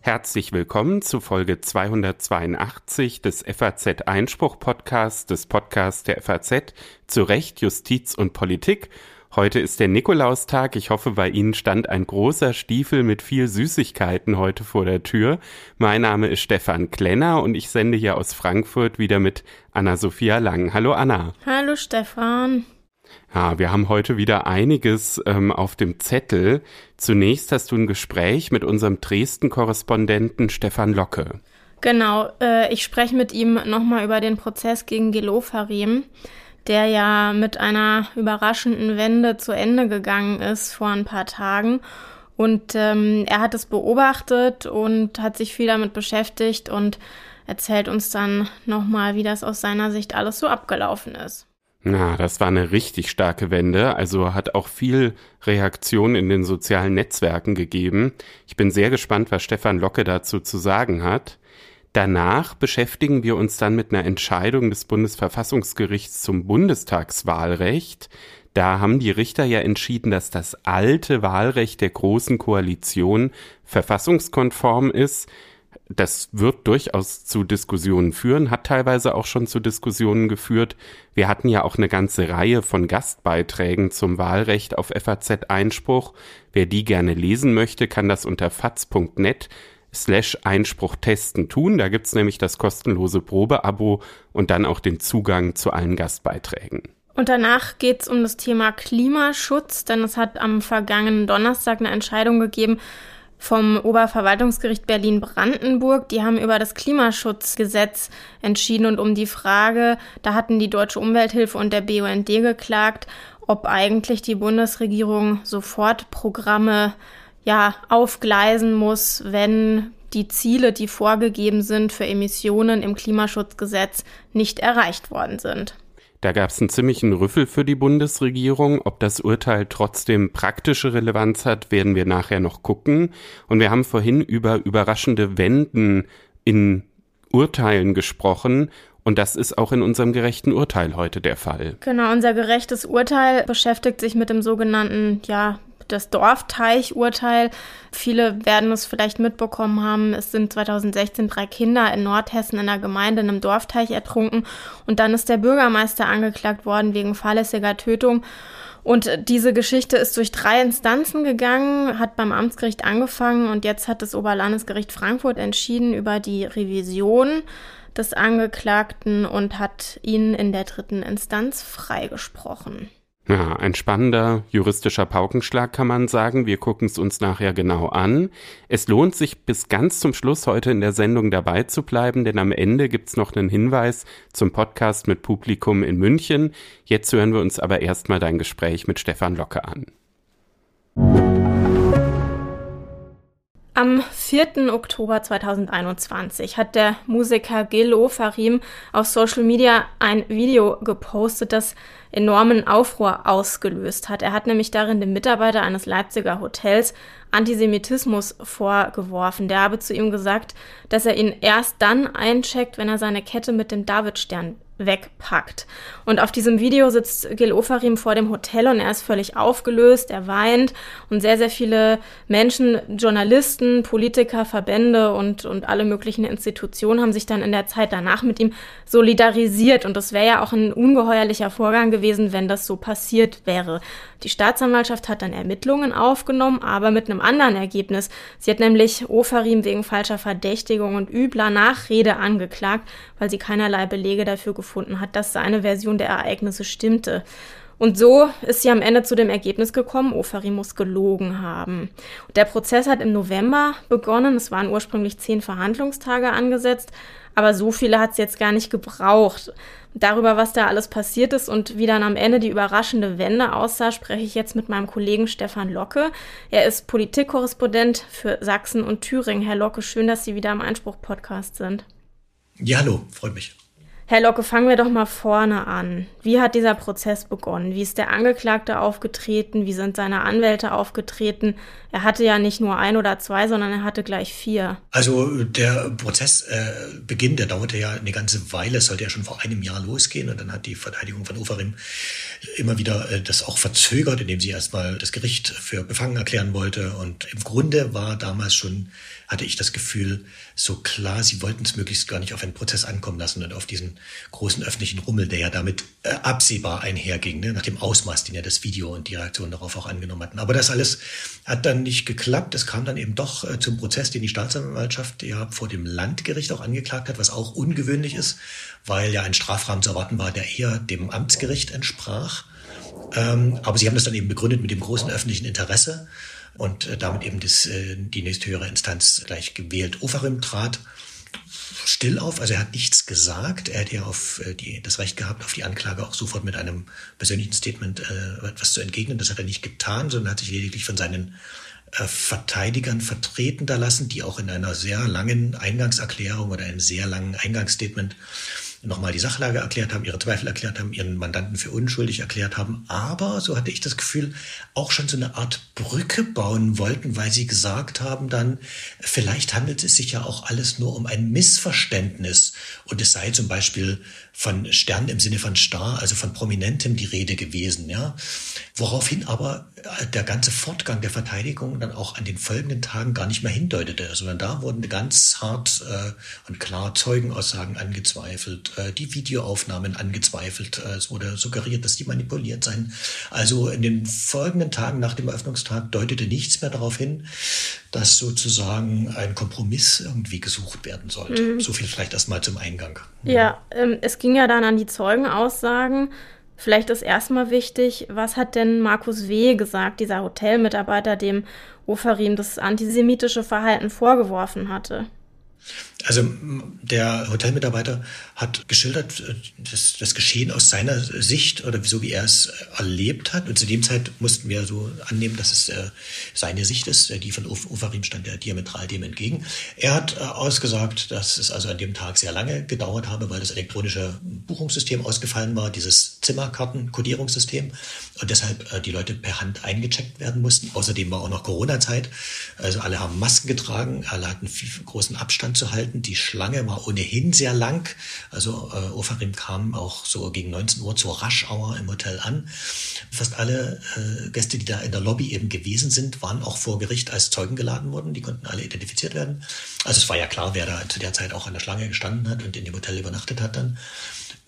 Herzlich willkommen zu Folge 282 des FAZ Einspruch Podcasts, des Podcasts der FAZ zu Recht, Justiz und Politik. Heute ist der Nikolaustag. Ich hoffe, bei Ihnen stand ein großer Stiefel mit viel Süßigkeiten heute vor der Tür. Mein Name ist Stefan Klenner und ich sende hier aus Frankfurt wieder mit Anna-Sophia Lang. Hallo Anna. Hallo Stefan. Ja, wir haben heute wieder einiges ähm, auf dem Zettel. Zunächst hast du ein Gespräch mit unserem Dresden-Korrespondenten Stefan Locke. Genau, äh, ich spreche mit ihm nochmal über den Prozess gegen Gelo Farim, der ja mit einer überraschenden Wende zu Ende gegangen ist vor ein paar Tagen. Und ähm, er hat es beobachtet und hat sich viel damit beschäftigt und erzählt uns dann nochmal, wie das aus seiner Sicht alles so abgelaufen ist. Na, das war eine richtig starke Wende, also hat auch viel Reaktion in den sozialen Netzwerken gegeben. Ich bin sehr gespannt, was Stefan Locke dazu zu sagen hat. Danach beschäftigen wir uns dann mit einer Entscheidung des Bundesverfassungsgerichts zum Bundestagswahlrecht. Da haben die Richter ja entschieden, dass das alte Wahlrecht der Großen Koalition verfassungskonform ist das wird durchaus zu Diskussionen führen, hat teilweise auch schon zu Diskussionen geführt. Wir hatten ja auch eine ganze Reihe von Gastbeiträgen zum Wahlrecht auf FAZ Einspruch. Wer die gerne lesen möchte, kann das unter faz.net slash Einspruch testen tun. Da gibt's nämlich das kostenlose Probeabo und dann auch den Zugang zu allen Gastbeiträgen. Und danach geht's um das Thema Klimaschutz, denn es hat am vergangenen Donnerstag eine Entscheidung gegeben, vom Oberverwaltungsgericht Berlin-Brandenburg. Die haben über das Klimaschutzgesetz entschieden und um die Frage, da hatten die Deutsche Umwelthilfe und der BUND geklagt, ob eigentlich die Bundesregierung sofort Programme ja aufgleisen muss, wenn die Ziele, die vorgegeben sind für Emissionen im Klimaschutzgesetz, nicht erreicht worden sind. Da gab es einen ziemlichen Rüffel für die Bundesregierung. Ob das Urteil trotzdem praktische Relevanz hat, werden wir nachher noch gucken. Und wir haben vorhin über überraschende Wenden in Urteilen gesprochen. Und das ist auch in unserem gerechten Urteil heute der Fall. Genau, unser gerechtes Urteil beschäftigt sich mit dem sogenannten, ja, das Dorfteich-Urteil. Viele werden es vielleicht mitbekommen haben. Es sind 2016 drei Kinder in Nordhessen in einer Gemeinde in einem Dorfteich ertrunken. Und dann ist der Bürgermeister angeklagt worden wegen fahrlässiger Tötung. Und diese Geschichte ist durch drei Instanzen gegangen, hat beim Amtsgericht angefangen und jetzt hat das Oberlandesgericht Frankfurt entschieden über die Revision des Angeklagten und hat ihn in der dritten Instanz freigesprochen. Ja, ein spannender juristischer Paukenschlag kann man sagen. Wir gucken es uns nachher genau an. Es lohnt sich bis ganz zum Schluss heute in der Sendung dabei zu bleiben, denn am Ende gibt's noch einen Hinweis zum Podcast mit Publikum in München. Jetzt hören wir uns aber erstmal dein Gespräch mit Stefan Locke an. Am 4. Oktober 2021 hat der Musiker Gelo Farim auf Social Media ein Video gepostet, das enormen Aufruhr ausgelöst hat. Er hat nämlich darin dem Mitarbeiter eines Leipziger Hotels Antisemitismus vorgeworfen. Der habe zu ihm gesagt, dass er ihn erst dann eincheckt, wenn er seine Kette mit dem Davidstern wegpackt. Und auf diesem Video sitzt Gil Ofarim vor dem Hotel und er ist völlig aufgelöst, er weint und sehr, sehr viele Menschen, Journalisten, Politiker, Verbände und, und alle möglichen Institutionen haben sich dann in der Zeit danach mit ihm solidarisiert und das wäre ja auch ein ungeheuerlicher Vorgang gewesen, wenn das so passiert wäre. Die Staatsanwaltschaft hat dann Ermittlungen aufgenommen, aber mit einem anderen Ergebnis. Sie hat nämlich Ofarim wegen falscher Verdächtigung und übler Nachrede angeklagt, weil sie keinerlei Belege dafür gefunden gefunden hat, dass seine Version der Ereignisse stimmte. Und so ist sie am Ende zu dem Ergebnis gekommen, Ofari muss gelogen haben. Der Prozess hat im November begonnen. Es waren ursprünglich zehn Verhandlungstage angesetzt, aber so viele hat es jetzt gar nicht gebraucht. Darüber, was da alles passiert ist und wie dann am Ende die überraschende Wende aussah, spreche ich jetzt mit meinem Kollegen Stefan Locke. Er ist Politikkorrespondent für Sachsen und Thüringen. Herr Locke, schön, dass Sie wieder im Einspruch-Podcast sind. Ja, hallo, freut mich. Herr Locke, fangen wir doch mal vorne an. Wie hat dieser Prozess begonnen? Wie ist der Angeklagte aufgetreten? Wie sind seine Anwälte aufgetreten? Er hatte ja nicht nur ein oder zwei, sondern er hatte gleich vier. Also der Prozessbeginn, äh, der dauerte ja eine ganze Weile, es sollte ja schon vor einem Jahr losgehen und dann hat die Verteidigung von Oferim immer wieder äh, das auch verzögert, indem sie erstmal das Gericht für befangen erklären wollte. Und im Grunde war damals schon, hatte ich das Gefühl, so klar, sie wollten es möglichst gar nicht auf einen Prozess ankommen lassen und auf diesen großen öffentlichen Rummel, der ja damit äh, absehbar einherging, ne? nach dem Ausmaß, den ja das Video und die Reaktion darauf auch angenommen hatten. Aber das alles hat dann nicht geklappt. Es kam dann eben doch äh, zum Prozess, den die Staatsanwaltschaft ja vor dem Landgericht auch angeklagt hat, was auch ungewöhnlich ist, weil ja ein Strafrahmen zu erwarten war, der eher dem Amtsgericht entsprach. Ähm, aber sie haben das dann eben begründet mit dem großen öffentlichen Interesse und äh, damit eben das, äh, die nächsthöhere Instanz gleich gewählt. Ofarim trat still auf, also er hat nichts gesagt. Er hätte ja auf äh, die, das Recht gehabt, auf die Anklage auch sofort mit einem persönlichen Statement äh, etwas zu entgegnen. Das hat er nicht getan, sondern hat sich lediglich von seinen äh, Verteidigern vertreten da lassen, die auch in einer sehr langen Eingangserklärung oder einem sehr langen Eingangsstatement nochmal die Sachlage erklärt haben, ihre Zweifel erklärt haben, ihren Mandanten für unschuldig erklärt haben, aber, so hatte ich das Gefühl, auch schon so eine Art Brücke bauen wollten, weil sie gesagt haben dann, vielleicht handelt es sich ja auch alles nur um ein Missverständnis und es sei zum Beispiel von Stern im Sinne von Star, also von Prominentem die Rede gewesen, ja. Woraufhin aber der ganze Fortgang der Verteidigung dann auch an den folgenden Tagen gar nicht mehr hindeutete, sondern da wurden ganz hart äh, und klar Zeugenaussagen angezweifelt, äh, die Videoaufnahmen angezweifelt, äh, es wurde suggeriert, dass die manipuliert seien. Also in den folgenden Tagen nach dem Eröffnungstag deutete nichts mehr darauf hin, dass sozusagen ein Kompromiss irgendwie gesucht werden sollte. Mhm. So viel vielleicht erstmal zum Eingang. Ja, ähm, es ging ja dann an die Zeugenaussagen. Vielleicht ist erstmal wichtig, was hat denn Markus W. gesagt, dieser Hotelmitarbeiter, dem Ofarim das antisemitische Verhalten vorgeworfen hatte? Also der Hotelmitarbeiter hat geschildert äh, das, das, Geschehen aus seiner Sicht oder so wie er es erlebt hat. Und zu dem Zeit mussten wir so annehmen, dass es äh, seine Sicht ist. Die von Ufarim stand ja diametral dem entgegen. Er hat äh, ausgesagt, dass es also an dem Tag sehr lange gedauert habe, weil das elektronische Buchungssystem ausgefallen war, dieses Zimmerkarten-Kodierungssystem und deshalb äh, die Leute per Hand eingecheckt werden mussten. Außerdem war auch noch Corona-Zeit. Also alle haben Masken getragen, alle hatten viel großen Abstand zu halten. Die Schlange war ohnehin sehr lang. Also äh, Ofarim kam auch so gegen 19 Uhr zur Raschauer im Hotel an. Fast alle äh, Gäste, die da in der Lobby eben gewesen sind, waren auch vor Gericht als Zeugen geladen worden. Die konnten alle identifiziert werden. Also es war ja klar, wer da zu der Zeit auch an der Schlange gestanden hat und in dem Hotel übernachtet hat dann.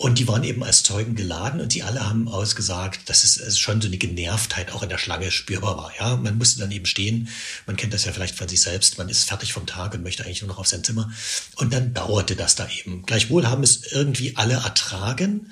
Und die waren eben als Zeugen geladen und die alle haben ausgesagt, dass es schon so eine Genervtheit auch in der Schlange spürbar war. Ja, man musste dann eben stehen. Man kennt das ja vielleicht von sich selbst. Man ist fertig vom Tag und möchte eigentlich nur noch auf sein Zimmer. Und dann dauerte das da eben. Gleichwohl haben es irgendwie alle ertragen.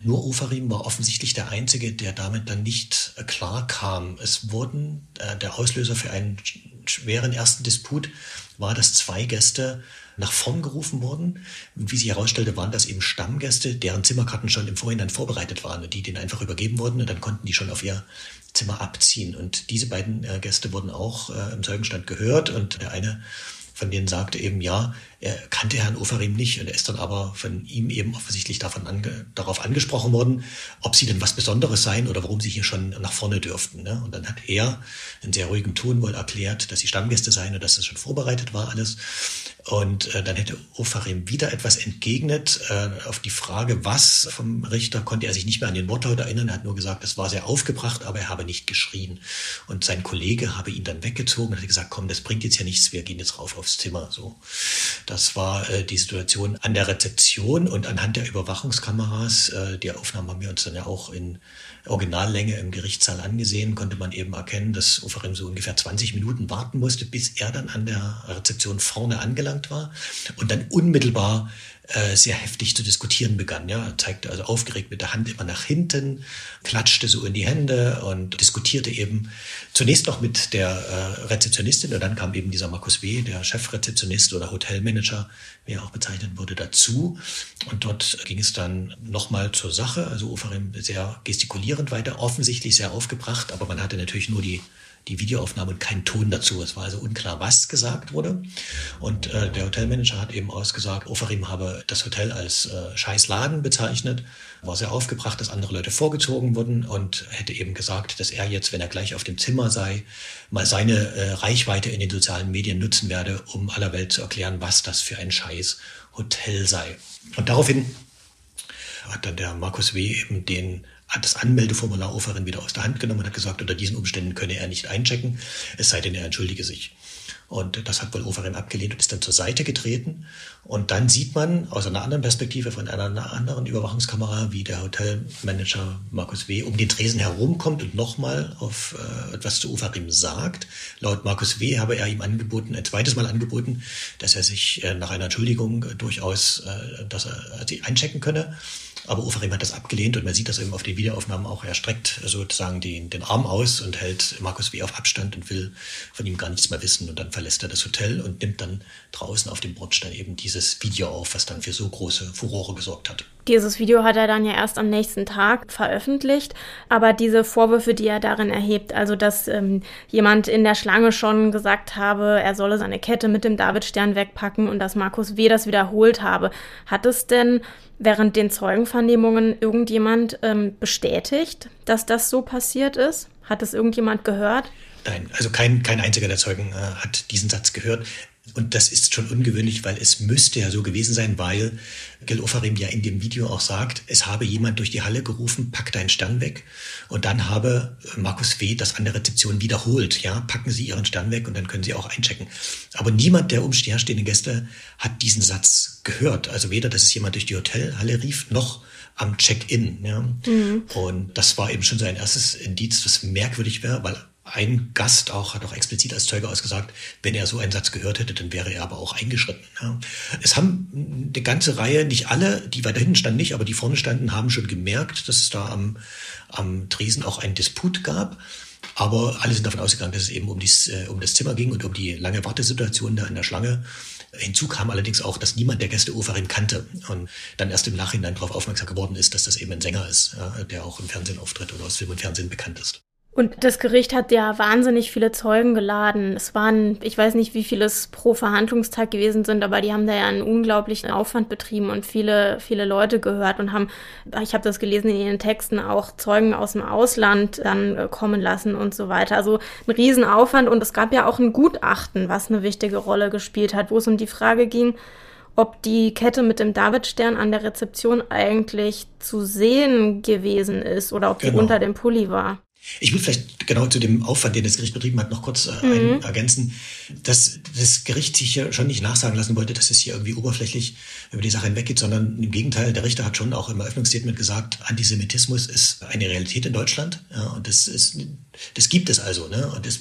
Nur Ofarim war offensichtlich der Einzige, der damit dann nicht klar kam. Es wurden, äh, der Auslöser für einen schweren ersten Disput war, dass zwei Gäste nach vorn gerufen wurden. Und wie sich herausstellte, waren das eben Stammgäste, deren Zimmerkarten schon im Vorhinein vorbereitet waren und die denen einfach übergeben wurden und dann konnten die schon auf ihr Zimmer abziehen. Und diese beiden äh, Gäste wurden auch äh, im Zeugenstand gehört und der eine von denen sagte eben, ja, er kannte Herrn Ofarim nicht und er ist dann aber von ihm eben offensichtlich davon ange, darauf angesprochen worden, ob sie denn was Besonderes seien oder warum sie hier schon nach vorne dürften. Ne? Und dann hat er in sehr ruhigem Ton wohl erklärt, dass sie Stammgäste seien und dass das schon vorbereitet war alles. Und äh, dann hätte Ofarim wieder etwas entgegnet. Äh, auf die Frage, was vom Richter, konnte er sich nicht mehr an den Wortlaut erinnern. Er hat nur gesagt, es war sehr aufgebracht, aber er habe nicht geschrien. Und sein Kollege habe ihn dann weggezogen und hat gesagt, komm, das bringt jetzt ja nichts, wir gehen jetzt rauf aufs Zimmer. So, Das war äh, die Situation an der Rezeption und anhand der Überwachungskameras. Äh, die Aufnahmen haben wir uns dann ja auch in Originallänge im Gerichtssaal angesehen, konnte man eben erkennen, dass Ofarim so ungefähr 20 Minuten warten musste, bis er dann an der Rezeption vorne angelangt war und dann unmittelbar äh, sehr heftig zu diskutieren begann. Ja, er zeigte also aufgeregt mit der Hand immer nach hinten, klatschte so in die Hände und diskutierte eben zunächst noch mit der äh, Rezeptionistin und dann kam eben dieser Markus W., der Chefrezeptionist oder Hotelmanager, wie er auch bezeichnet wurde, dazu. Und dort ging es dann nochmal zur Sache. Also Ofarim sehr gestikulierend weiter, offensichtlich sehr aufgebracht, aber man hatte natürlich nur die die Videoaufnahme und kein Ton dazu. Es war also unklar, was gesagt wurde. Und äh, der Hotelmanager hat eben ausgesagt, Ofarim habe das Hotel als äh, Scheißladen bezeichnet, war sehr aufgebracht, dass andere Leute vorgezogen wurden und hätte eben gesagt, dass er jetzt, wenn er gleich auf dem Zimmer sei, mal seine äh, Reichweite in den sozialen Medien nutzen werde, um aller Welt zu erklären, was das für ein Scheiß Hotel sei. Und daraufhin hat dann der Markus W. eben den hat das Anmeldeformular Oferin wieder aus der Hand genommen und hat gesagt, unter diesen Umständen könne er nicht einchecken, es sei denn, er entschuldige sich. Und das hat wohl Overeem abgelehnt und ist dann zur Seite getreten. Und dann sieht man aus einer anderen Perspektive von einer anderen Überwachungskamera, wie der Hotelmanager Markus W. um den Tresen herumkommt und nochmal auf äh, etwas zu Overeem sagt. Laut Markus W. habe er ihm angeboten, ein zweites Mal angeboten, dass er sich äh, nach einer Entschuldigung durchaus, äh, dass er sie einchecken könne. Aber Oferim hat das abgelehnt und man sieht das eben auf den Videoaufnahmen auch. Er streckt sozusagen den, den Arm aus und hält Markus W. auf Abstand und will von ihm gar nichts mehr wissen. Und dann verlässt er das Hotel und nimmt dann draußen auf dem Bordstein eben dieses Video auf, was dann für so große Furore gesorgt hat. Dieses Video hat er dann ja erst am nächsten Tag veröffentlicht, aber diese Vorwürfe, die er darin erhebt, also dass ähm, jemand in der Schlange schon gesagt habe, er solle seine Kette mit dem Davidstern wegpacken und dass Markus W. das wiederholt habe, hat es denn während den Zeugenvernehmungen irgendjemand ähm, bestätigt, dass das so passiert ist? Hat es irgendjemand gehört? Nein, also kein, kein einziger der Zeugen äh, hat diesen Satz gehört. Und das ist schon ungewöhnlich, weil es müsste ja so gewesen sein, weil Gil Ofarim ja in dem Video auch sagt, es habe jemand durch die Halle gerufen, pack deinen Stern weg. Und dann habe Markus W. das an der Rezeption wiederholt. Ja, packen Sie Ihren Stern weg und dann können Sie auch einchecken. Aber niemand der umstehenden Gäste hat diesen Satz gehört. Also weder, dass es jemand durch die Hotelhalle rief, noch am Check-in. Ja. Mhm. Und das war eben schon so ein erstes Indiz, was merkwürdig wäre, weil ein Gast auch hat auch explizit als Zeuge ausgesagt, wenn er so einen Satz gehört hätte, dann wäre er aber auch eingeschritten. Ja. Es haben eine ganze Reihe, nicht alle, die weiter hinten standen nicht, aber die vorne standen, haben schon gemerkt, dass es da am, am Tresen auch einen Disput gab. Aber alle sind davon ausgegangen, dass es eben um, dies, äh, um das Zimmer ging und um die lange Wartesituation da in der Schlange. Hinzu kam allerdings auch, dass niemand der Gäste Oferin kannte und dann erst im Nachhinein darauf aufmerksam geworden ist, dass das eben ein Sänger ist, ja, der auch im Fernsehen auftritt oder aus Film und Fernsehen bekannt ist. Und das Gericht hat ja wahnsinnig viele Zeugen geladen. Es waren, ich weiß nicht, wie viele es pro Verhandlungstag gewesen sind, aber die haben da ja einen unglaublichen Aufwand betrieben und viele, viele Leute gehört und haben, ich habe das gelesen in ihren Texten, auch Zeugen aus dem Ausland dann äh, kommen lassen und so weiter. Also ein Riesenaufwand und es gab ja auch ein Gutachten, was eine wichtige Rolle gespielt hat, wo es um die Frage ging, ob die Kette mit dem Davidstern an der Rezeption eigentlich zu sehen gewesen ist oder ob die genau. unter dem Pulli war. Ich will vielleicht genau zu dem Aufwand, den das Gericht betrieben hat, noch kurz äh, mhm. ergänzen, dass das Gericht sich ja schon nicht nachsagen lassen wollte, dass es hier irgendwie oberflächlich über die Sache hinweggeht, sondern im Gegenteil, der Richter hat schon auch im Eröffnungsstatement gesagt, Antisemitismus ist eine Realität in Deutschland. Ja, und das ist, das gibt es also. Ne? Und das,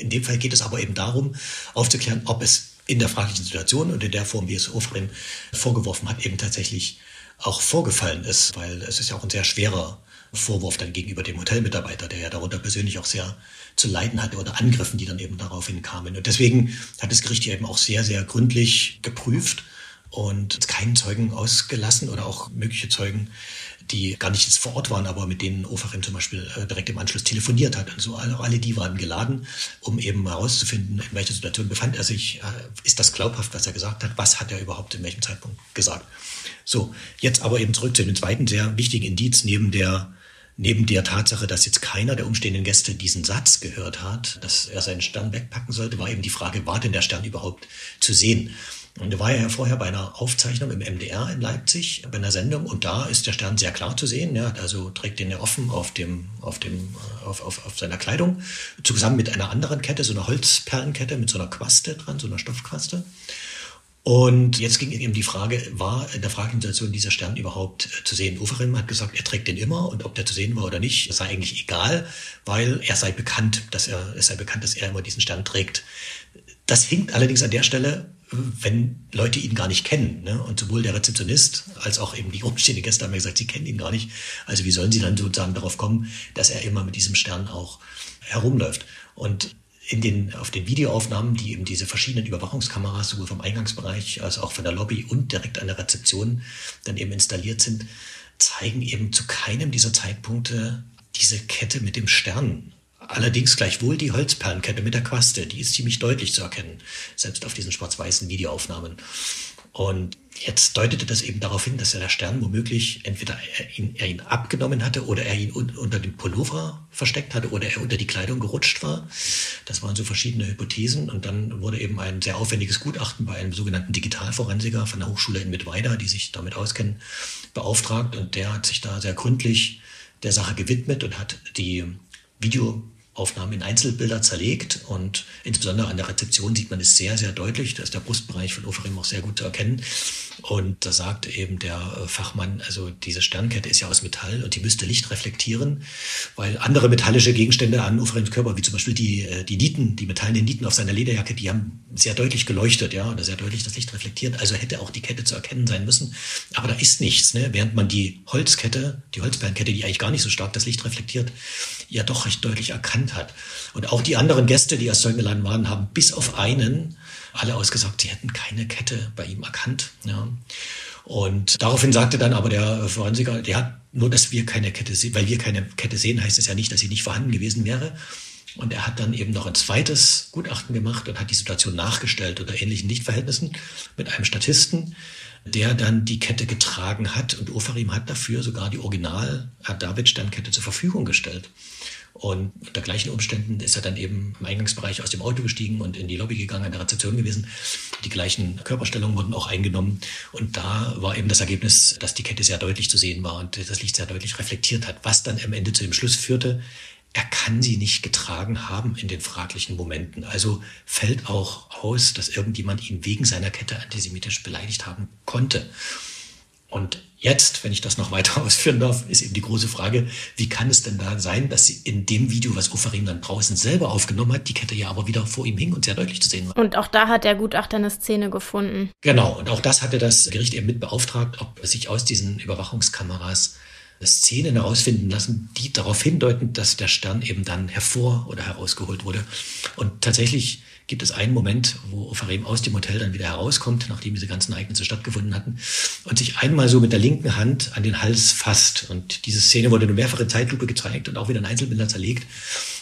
in dem Fall geht es aber eben darum, aufzuklären, ob es in der fraglichen Situation und in der Form, wie es Ofrim vorgeworfen hat, eben tatsächlich auch vorgefallen ist, weil es ist ja auch ein sehr schwerer Vorwurf dann gegenüber dem Hotelmitarbeiter, der ja darunter persönlich auch sehr zu leiden hatte oder Angriffen, die dann eben daraufhin kamen. Und deswegen hat das Gericht hier eben auch sehr, sehr gründlich geprüft und keinen Zeugen ausgelassen oder auch mögliche Zeugen, die gar nicht jetzt vor Ort waren, aber mit denen Ofarim zum Beispiel äh, direkt im Anschluss telefoniert hat. Also alle, alle die waren geladen, um eben herauszufinden, in welcher Situation befand er sich, äh, ist das glaubhaft, was er gesagt hat, was hat er überhaupt in welchem Zeitpunkt gesagt. So, jetzt aber eben zurück zu dem zweiten sehr wichtigen Indiz neben der Neben der Tatsache, dass jetzt keiner der umstehenden Gäste diesen Satz gehört hat, dass er seinen Stern wegpacken sollte, war eben die Frage, war denn der Stern überhaupt zu sehen? Und da war er ja vorher bei einer Aufzeichnung im MDR in Leipzig, bei einer Sendung, und da ist der Stern sehr klar zu sehen. Ja, also trägt den ja offen auf dem, auf dem, auf, auf, auf seiner Kleidung, zusammen mit einer anderen Kette, so einer Holzperlenkette mit so einer Quaste dran, so einer Stoffquaste. Und jetzt ging eben die Frage, war in der Fragensituation dieser Stern überhaupt äh, zu sehen? Uferin hat gesagt, er trägt den immer und ob der zu sehen war oder nicht, sei eigentlich egal, weil er sei bekannt, dass er, es sei bekannt, dass er immer diesen Stern trägt. Das hinkt allerdings an der Stelle, wenn Leute ihn gar nicht kennen. Ne? Und sowohl der Rezeptionist als auch eben die umstehenden Gäste haben ja gesagt, sie kennen ihn gar nicht. Also wie sollen sie dann sozusagen darauf kommen, dass er immer mit diesem Stern auch herumläuft? Und in den, auf den Videoaufnahmen, die eben diese verschiedenen Überwachungskameras sowohl vom Eingangsbereich als auch von der Lobby und direkt an der Rezeption dann eben installiert sind, zeigen eben zu keinem dieser Zeitpunkte diese Kette mit dem Stern. Allerdings gleichwohl die Holzperlenkette mit der Quaste, die ist ziemlich deutlich zu erkennen, selbst auf diesen schwarz-weißen Videoaufnahmen. Und jetzt deutete das eben darauf hin, dass er der Stern womöglich entweder er ihn, er ihn abgenommen hatte oder er ihn un, unter dem Pullover versteckt hatte oder er unter die Kleidung gerutscht war. Das waren so verschiedene Hypothesen. Und dann wurde eben ein sehr aufwendiges Gutachten bei einem sogenannten Digitalforensiker von der Hochschule in Mittweida, die sich damit auskennen, beauftragt. Und der hat sich da sehr gründlich der Sache gewidmet und hat die Videoaufnahmen in Einzelbilder zerlegt und insbesondere an der Rezeption sieht man es sehr, sehr deutlich. Da ist der Brustbereich von Oferim auch sehr gut zu erkennen. Und da sagt eben der äh, Fachmann, also diese Sternkette ist ja aus Metall und die müsste Licht reflektieren, weil andere metallische Gegenstände an Oferims Körper, wie zum Beispiel die, äh, die Nieten, die metallenen Nieten auf seiner Lederjacke, die haben sehr deutlich geleuchtet, ja, oder sehr deutlich das Licht reflektiert. Also hätte auch die Kette zu erkennen sein müssen. Aber da ist nichts, ne? während man die Holzkette, die Holzperlenkette, die eigentlich gar nicht so stark das Licht reflektiert, ja doch recht deutlich erkannt hat. Und auch die anderen Gäste, die aus Zeugengeladen waren, haben bis auf einen alle ausgesagt, sie hätten keine Kette bei ihm erkannt. Ja. Und daraufhin sagte dann aber der Forensiker, ja, nur dass wir keine Kette sehen, weil wir keine Kette sehen, heißt es ja nicht, dass sie nicht vorhanden gewesen wäre. Und er hat dann eben noch ein zweites Gutachten gemacht und hat die Situation nachgestellt unter ähnlichen Lichtverhältnissen mit einem Statisten, der dann die Kette getragen hat. Und Ofarim hat dafür sogar die Original David Sternkette zur Verfügung gestellt. Und unter gleichen Umständen ist er dann eben im Eingangsbereich aus dem Auto gestiegen und in die Lobby gegangen, an der Rezeption gewesen. Die gleichen Körperstellungen wurden auch eingenommen. Und da war eben das Ergebnis, dass die Kette sehr deutlich zu sehen war und das Licht sehr deutlich reflektiert hat, was dann am Ende zu dem Schluss führte, er kann sie nicht getragen haben in den fraglichen Momenten. Also fällt auch aus, dass irgendjemand ihn wegen seiner Kette antisemitisch beleidigt haben konnte. Und jetzt, wenn ich das noch weiter ausführen darf, ist eben die große Frage, wie kann es denn da sein, dass sie in dem Video, was Ufarim dann draußen selber aufgenommen hat, die Kette ja aber wieder vor ihm hing und sehr deutlich zu sehen war. Und auch da hat der Gutachter eine Szene gefunden. Genau, und auch das hatte das Gericht eben mit beauftragt, ob sich aus diesen Überwachungskameras Szenen herausfinden lassen, die darauf hindeuten, dass der Stern eben dann hervor oder herausgeholt wurde. Und tatsächlich gibt es einen Moment, wo Ofarim aus dem Hotel dann wieder herauskommt, nachdem diese ganzen Ereignisse stattgefunden hatten, und sich einmal so mit der linken Hand an den Hals fasst. Und diese Szene wurde nur mehrfach in Zeitlupe gezeigt und auch wieder in Einzelbilder zerlegt.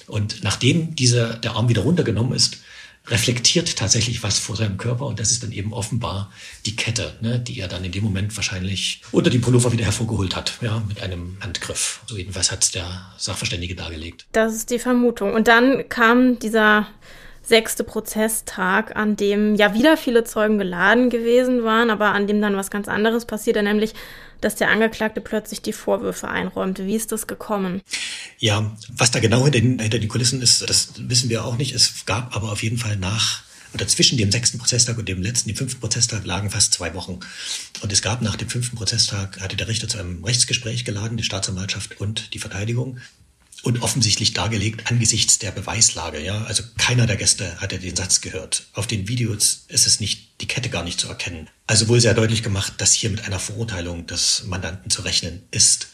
Und nachdem dieser, der Arm wieder runtergenommen ist, reflektiert tatsächlich was vor seinem Körper und das ist dann eben offenbar die Kette, ne, die er dann in dem Moment wahrscheinlich unter die Pullover wieder hervorgeholt hat, ja, mit einem Handgriff. So jedenfalls hat es der Sachverständige dargelegt. Das ist die Vermutung. Und dann kam dieser sechste Prozesstag, an dem ja wieder viele Zeugen geladen gewesen waren, aber an dem dann was ganz anderes passierte, nämlich dass der Angeklagte plötzlich die Vorwürfe einräumte. Wie ist das gekommen? Ja, was da genau hinter den, hinter den Kulissen ist, das wissen wir auch nicht. Es gab aber auf jeden Fall nach oder zwischen dem sechsten Prozesstag und dem letzten, dem fünften Prozesstag, lagen fast zwei Wochen. Und es gab nach dem fünften Prozesstag, hatte der Richter zu einem Rechtsgespräch geladen, die Staatsanwaltschaft und die Verteidigung und offensichtlich dargelegt angesichts der Beweislage. Ja, also keiner der Gäste hatte den Satz gehört. Auf den Videos ist es nicht, die Kette gar nicht zu erkennen. Also wohl sehr deutlich gemacht, dass hier mit einer Verurteilung des Mandanten zu rechnen ist.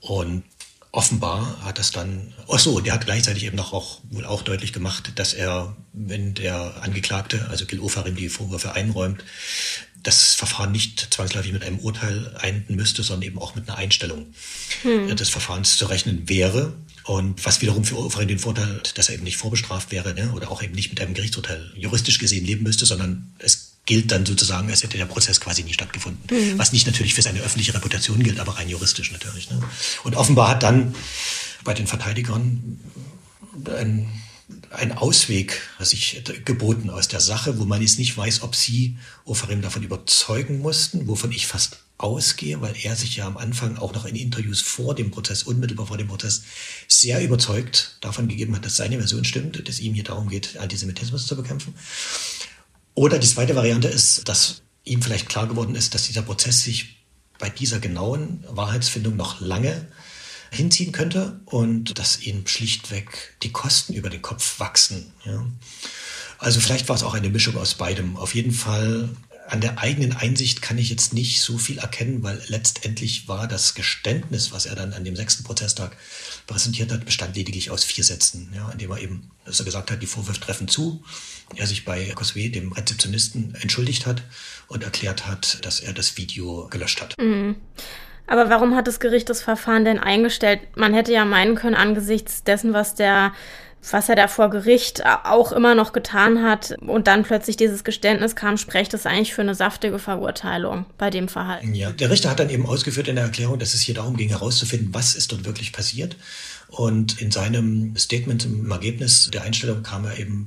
Und offenbar hat das dann, ach so, der hat gleichzeitig eben noch auch, wohl auch deutlich gemacht, dass er, wenn der Angeklagte, also Gil Ofarim, die Vorwürfe einräumt, das Verfahren nicht zwangsläufig mit einem Urteil enden müsste, sondern eben auch mit einer Einstellung hm. des Verfahrens zu rechnen wäre. Und was wiederum für Oferin den Vorteil hat, dass er eben nicht vorbestraft wäre ne? oder auch eben nicht mit einem Gerichtsurteil juristisch gesehen leben müsste, sondern es gilt dann sozusagen, als hätte der Prozess quasi nie stattgefunden. Mhm. Was nicht natürlich für seine öffentliche Reputation gilt, aber rein juristisch natürlich. Ne? Und offenbar hat dann bei den Verteidigern ein, ein Ausweg sich geboten aus der Sache, wo man jetzt nicht weiß, ob sie Oferim davon überzeugen mussten, wovon ich fast ausgehe, weil er sich ja am Anfang auch noch in Interviews vor dem Prozess, unmittelbar vor dem Prozess, sehr überzeugt davon gegeben hat, dass seine Version stimmt, dass ihm hier darum geht, Antisemitismus zu bekämpfen. Oder die zweite Variante ist, dass ihm vielleicht klar geworden ist, dass dieser Prozess sich bei dieser genauen Wahrheitsfindung noch lange hinziehen könnte und dass ihm schlichtweg die Kosten über den Kopf wachsen. Ja. Also vielleicht war es auch eine Mischung aus beidem. Auf jeden Fall an der eigenen Einsicht kann ich jetzt nicht so viel erkennen, weil letztendlich war das Geständnis, was er dann an dem sechsten Prozesstag präsentiert hat, bestand lediglich aus vier Sätzen, ja, indem er eben, dass er gesagt hat, die Vorwürfe treffen zu, er sich bei Cosway, dem Rezeptionisten, entschuldigt hat und erklärt hat, dass er das Video gelöscht hat. Mhm. Aber warum hat das Gericht das Verfahren denn eingestellt? Man hätte ja meinen können, angesichts dessen, was der was er da vor Gericht auch immer noch getan hat und dann plötzlich dieses Geständnis kam, spricht das eigentlich für eine saftige Verurteilung bei dem Verhalten. Ja, der Richter hat dann eben ausgeführt in der Erklärung, dass es hier darum ging herauszufinden, was ist dort wirklich passiert. Und in seinem Statement im Ergebnis der Einstellung kam er eben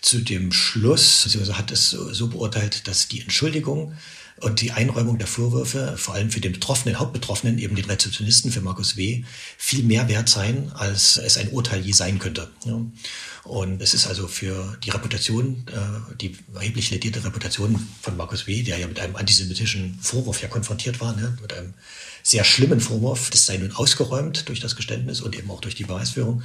zu dem Schluss, beziehungsweise hat es so, so beurteilt, dass die Entschuldigung und die Einräumung der Vorwürfe, vor allem für den Betroffenen, Hauptbetroffenen, eben den Rezeptionisten für Markus W., viel mehr wert sein, als es ein Urteil je sein könnte. Ja. Und es ist also für die Reputation, äh, die erheblich ledierte Reputation von Markus W., der ja mit einem antisemitischen Vorwurf ja konfrontiert war, ne, mit einem sehr schlimmen Vorwurf, das sei nun ausgeräumt durch das Geständnis und eben auch durch die Beweisführung.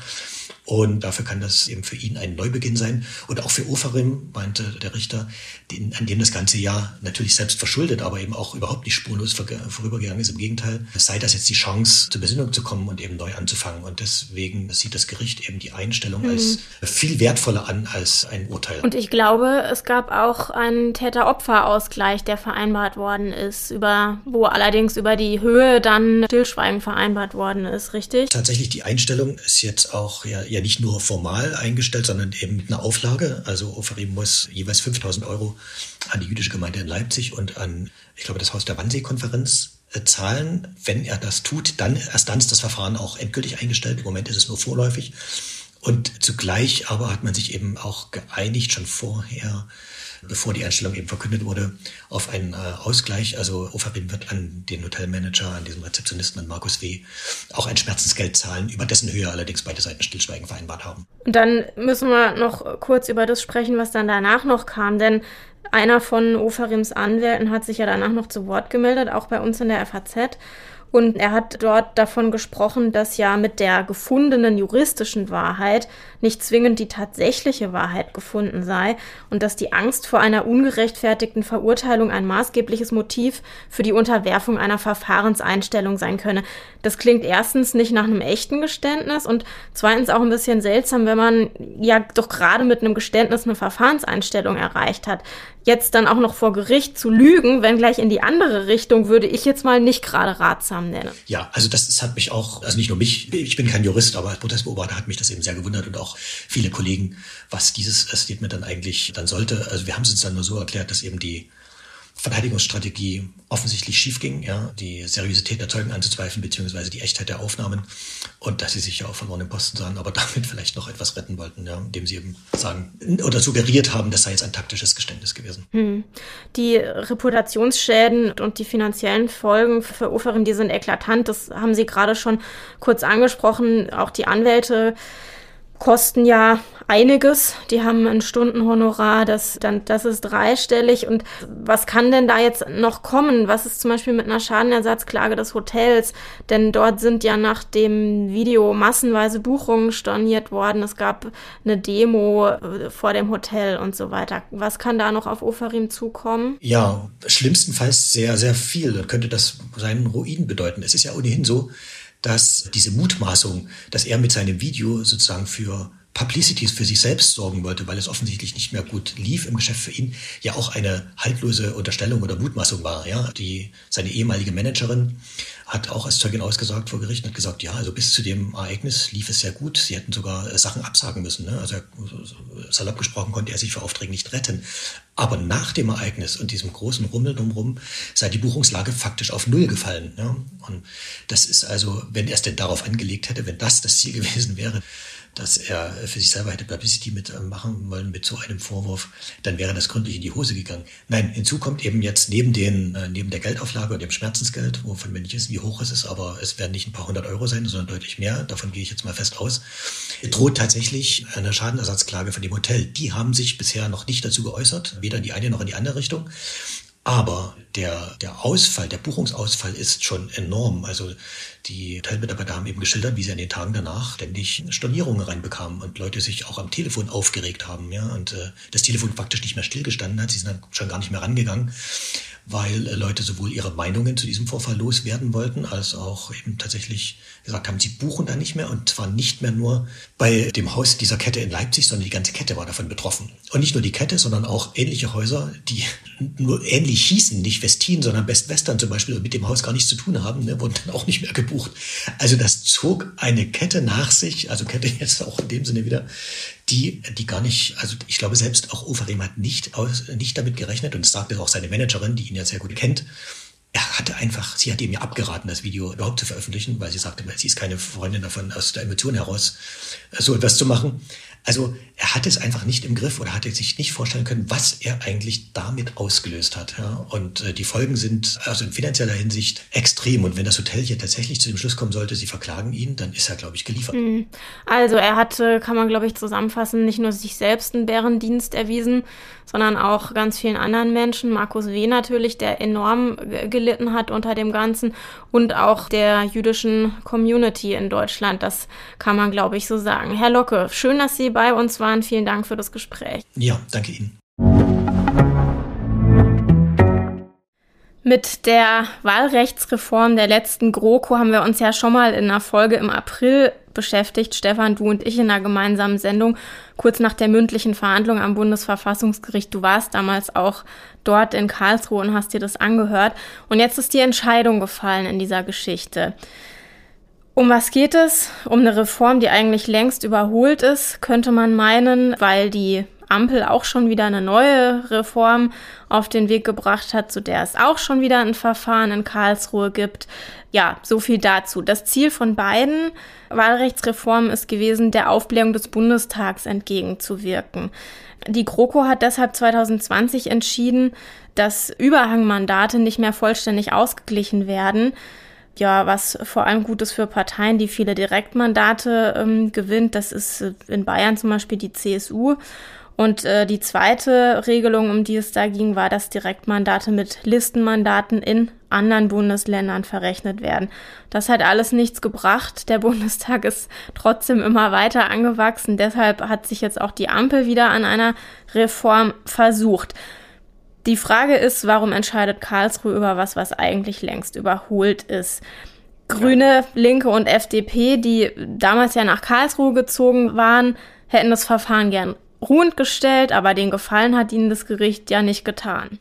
Und dafür kann das eben für ihn ein Neubeginn sein. Und auch für Ofarim, meinte der Richter, den, an dem das ganze Jahr natürlich selbst verschuldet, aber eben auch überhaupt nicht spurlos vorübergegangen ist. Im Gegenteil, sei das jetzt die Chance, zur Besinnung zu kommen und eben neu anzufangen. Und deswegen sieht das Gericht eben die Einstellung mhm. als viel wertvoller an als ein Urteil. Und ich glaube, es gab auch einen Täter-Opfer-Ausgleich, der vereinbart worden ist, über, wo allerdings über die Höhe dann Stillschweigen vereinbart worden ist, richtig? Tatsächlich, die Einstellung ist jetzt auch ja ja nicht nur formal eingestellt, sondern eben mit einer Auflage. Also Ofarim muss jeweils 5000 Euro an die jüdische Gemeinde in Leipzig und an, ich glaube, das Haus der Wannsee-Konferenz äh, zahlen. Wenn er das tut, dann erst dann ist das Verfahren auch endgültig eingestellt. Im Moment ist es nur vorläufig. Und zugleich aber hat man sich eben auch geeinigt, schon vorher, bevor die Einstellung eben verkündet wurde, auf einen äh, Ausgleich. Also Ofarim wird an den Hotelmanager, an diesen Rezeptionisten, an Markus W. auch ein Schmerzensgeld zahlen, über dessen Höhe allerdings beide Seiten Stillschweigen vereinbart haben. Und dann müssen wir noch kurz über das sprechen, was dann danach noch kam, denn einer von Ofarims Anwälten hat sich ja danach noch zu Wort gemeldet, auch bei uns in der FAZ. Und er hat dort davon gesprochen, dass ja mit der gefundenen juristischen Wahrheit nicht zwingend die tatsächliche Wahrheit gefunden sei und dass die Angst vor einer ungerechtfertigten Verurteilung ein maßgebliches Motiv für die Unterwerfung einer Verfahrenseinstellung sein könne. Das klingt erstens nicht nach einem echten Geständnis und zweitens auch ein bisschen seltsam, wenn man ja doch gerade mit einem Geständnis eine Verfahrenseinstellung erreicht hat jetzt dann auch noch vor Gericht zu lügen, wenn gleich in die andere Richtung, würde ich jetzt mal nicht gerade ratsam nennen. Ja, also das, das hat mich auch, also nicht nur mich, ich bin kein Jurist, aber als Protestbeobachter hat mich das eben sehr gewundert und auch viele Kollegen, was dieses Statement dann eigentlich dann sollte. Also wir haben es uns dann nur so erklärt, dass eben die Verteidigungsstrategie offensichtlich schief ging, ja, die Seriosität der Zeugen anzuzweifeln, beziehungsweise die Echtheit der Aufnahmen und dass sie sich ja auch verloren im Posten sahen, aber damit vielleicht noch etwas retten wollten, ja, indem sie eben sagen oder suggeriert haben, das sei jetzt ein taktisches Geständnis gewesen. Hm. Die Reputationsschäden und die finanziellen Folgen für Oferin, die sind eklatant, das haben Sie gerade schon kurz angesprochen, auch die Anwälte kosten ja einiges. Die haben ein Stundenhonorar, das, dann, das ist dreistellig. Und was kann denn da jetzt noch kommen? Was ist zum Beispiel mit einer Schadenersatzklage des Hotels? Denn dort sind ja nach dem Video massenweise Buchungen storniert worden. Es gab eine Demo äh, vor dem Hotel und so weiter. Was kann da noch auf Ofarim zukommen? Ja, schlimmstenfalls sehr, sehr viel. Könnte das seinen Ruin bedeuten. Es ist ja ohnehin so, dass diese Mutmaßung, dass er mit seinem Video sozusagen für Publicities für sich selbst sorgen wollte, weil es offensichtlich nicht mehr gut lief im Geschäft für ihn, ja auch eine haltlose Unterstellung oder Mutmaßung war. Ja, die seine ehemalige Managerin hat auch als Zeugin ausgesagt vor Gericht und hat gesagt, ja, also bis zu dem Ereignis lief es sehr gut. Sie hätten sogar äh, Sachen absagen müssen. Ne? Also salopp gesprochen konnte er sich für Aufträge nicht retten. Aber nach dem Ereignis und diesem großen Rummel drumherum sei die Buchungslage faktisch auf Null gefallen. Ja? Und das ist also, wenn er es denn darauf angelegt hätte, wenn das das Ziel gewesen wäre, dass er für sich selber hätte Publicity mitmachen wollen mit so einem Vorwurf, dann wäre das gründlich in die Hose gegangen. Nein, hinzu kommt eben jetzt neben den, äh, neben der Geldauflage und dem Schmerzensgeld, wovon wir nicht wissen, wie hoch es ist, aber es werden nicht ein paar hundert Euro sein, sondern deutlich mehr. Davon gehe ich jetzt mal fest aus. Droht tatsächlich eine Schadenersatzklage von dem Hotel. Die haben sich bisher noch nicht dazu geäußert, weder in die eine noch in die andere Richtung. Aber der, der Ausfall, der Buchungsausfall ist schon enorm. Also die Teilmitarbeiter haben eben geschildert, wie sie an den Tagen danach ständig Stornierungen reinbekamen und Leute sich auch am Telefon aufgeregt haben, ja, und äh, das Telefon faktisch nicht mehr stillgestanden hat. Sie sind dann schon gar nicht mehr rangegangen weil äh, Leute sowohl ihre Meinungen zu diesem Vorfall loswerden wollten, als auch eben tatsächlich gesagt haben, sie buchen da nicht mehr und zwar nicht mehr nur bei dem Haus dieser Kette in Leipzig, sondern die ganze Kette war davon betroffen. Und nicht nur die Kette, sondern auch ähnliche Häuser, die nur ähnlich hießen, nicht Westin, sondern Best Western zum Beispiel, und mit dem Haus gar nichts zu tun haben, ne, wurden dann auch nicht mehr gebucht. Also das zog eine Kette nach sich, also Kette jetzt auch in dem Sinne wieder, die, die gar nicht, also ich glaube selbst auch Overeem hat nicht, aus, nicht damit gerechnet und das sagte auch seine Managerin, die ihn ja sehr gut kennt. er hatte einfach, sie hat ihm ja abgeraten, das Video überhaupt zu veröffentlichen, weil sie sagte, sie ist keine Freundin davon, aus der Emotion heraus so etwas zu machen. Also er hat es einfach nicht im Griff oder hatte sich nicht vorstellen können, was er eigentlich damit ausgelöst hat. Ja? Und äh, die Folgen sind also in finanzieller Hinsicht extrem. Und wenn das Hotel hier tatsächlich zu dem Schluss kommen sollte, sie verklagen ihn, dann ist er, glaube ich, geliefert. Hm. Also er hatte, kann man, glaube ich, zusammenfassen, nicht nur sich selbst einen Bärendienst erwiesen, sondern auch ganz vielen anderen Menschen. Markus W. natürlich, der enorm gelitten hat unter dem Ganzen und auch der jüdischen Community in Deutschland. Das kann man, glaube ich, so sagen. Herr Locke, schön, dass Sie bei uns waren. Vielen Dank für das Gespräch. Ja, danke Ihnen. Mit der Wahlrechtsreform der letzten GroKo haben wir uns ja schon mal in einer Folge im April beschäftigt, Stefan, du und ich in einer gemeinsamen Sendung, kurz nach der mündlichen Verhandlung am Bundesverfassungsgericht. Du warst damals auch dort in Karlsruhe und hast dir das angehört. Und jetzt ist die Entscheidung gefallen in dieser Geschichte. Um was geht es? Um eine Reform, die eigentlich längst überholt ist, könnte man meinen, weil die Ampel auch schon wieder eine neue Reform auf den Weg gebracht hat, zu der es auch schon wieder ein Verfahren in Karlsruhe gibt. Ja, so viel dazu. Das Ziel von beiden Wahlrechtsreformen ist gewesen, der Aufblähung des Bundestags entgegenzuwirken. Die GroKo hat deshalb 2020 entschieden, dass Überhangmandate nicht mehr vollständig ausgeglichen werden ja, was vor allem gut ist für Parteien, die viele Direktmandate ähm, gewinnt. Das ist äh, in Bayern zum Beispiel die CSU. Und äh, die zweite Regelung, um die es da ging, war, dass Direktmandate mit Listenmandaten in anderen Bundesländern verrechnet werden. Das hat alles nichts gebracht. Der Bundestag ist trotzdem immer weiter angewachsen. Deshalb hat sich jetzt auch die Ampel wieder an einer Reform versucht. Die Frage ist, warum entscheidet Karlsruhe über was, was eigentlich längst überholt ist? Grüne, Linke und FDP, die damals ja nach Karlsruhe gezogen waren, hätten das Verfahren gern ruhend gestellt, aber den Gefallen hat ihnen das Gericht ja nicht getan.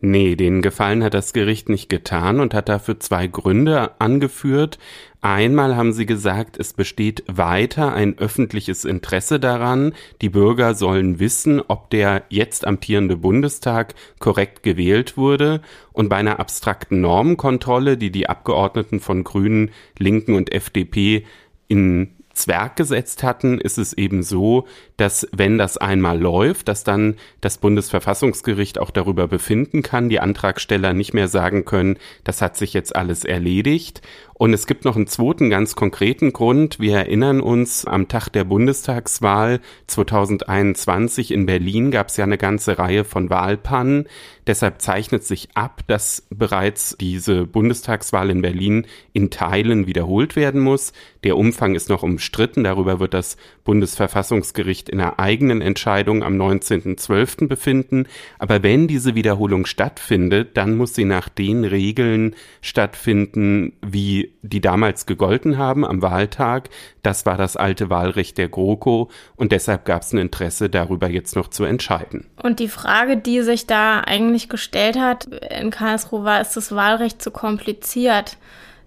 Nee, den Gefallen hat das Gericht nicht getan und hat dafür zwei Gründe angeführt. Einmal haben sie gesagt, es besteht weiter ein öffentliches Interesse daran, die Bürger sollen wissen, ob der jetzt amtierende Bundestag korrekt gewählt wurde, und bei einer abstrakten Normenkontrolle, die die Abgeordneten von Grünen, Linken und FDP in Zwerg gesetzt hatten, ist es eben so, dass wenn das einmal läuft, dass dann das Bundesverfassungsgericht auch darüber befinden kann, die Antragsteller nicht mehr sagen können, das hat sich jetzt alles erledigt. Und es gibt noch einen zweiten ganz konkreten Grund. Wir erinnern uns, am Tag der Bundestagswahl 2021 in Berlin gab es ja eine ganze Reihe von Wahlpannen. Deshalb zeichnet sich ab, dass bereits diese Bundestagswahl in Berlin in Teilen wiederholt werden muss. Der Umfang ist noch umstritten. Darüber wird das Bundesverfassungsgericht in einer eigenen Entscheidung am 19.12. befinden. Aber wenn diese Wiederholung stattfindet, dann muss sie nach den Regeln stattfinden, wie die damals gegolten haben am Wahltag. Das war das alte Wahlrecht der GroKo und deshalb gab es ein Interesse, darüber jetzt noch zu entscheiden. Und die Frage, die sich da eigentlich gestellt hat in Karlsruhe, war, ist das Wahlrecht zu kompliziert?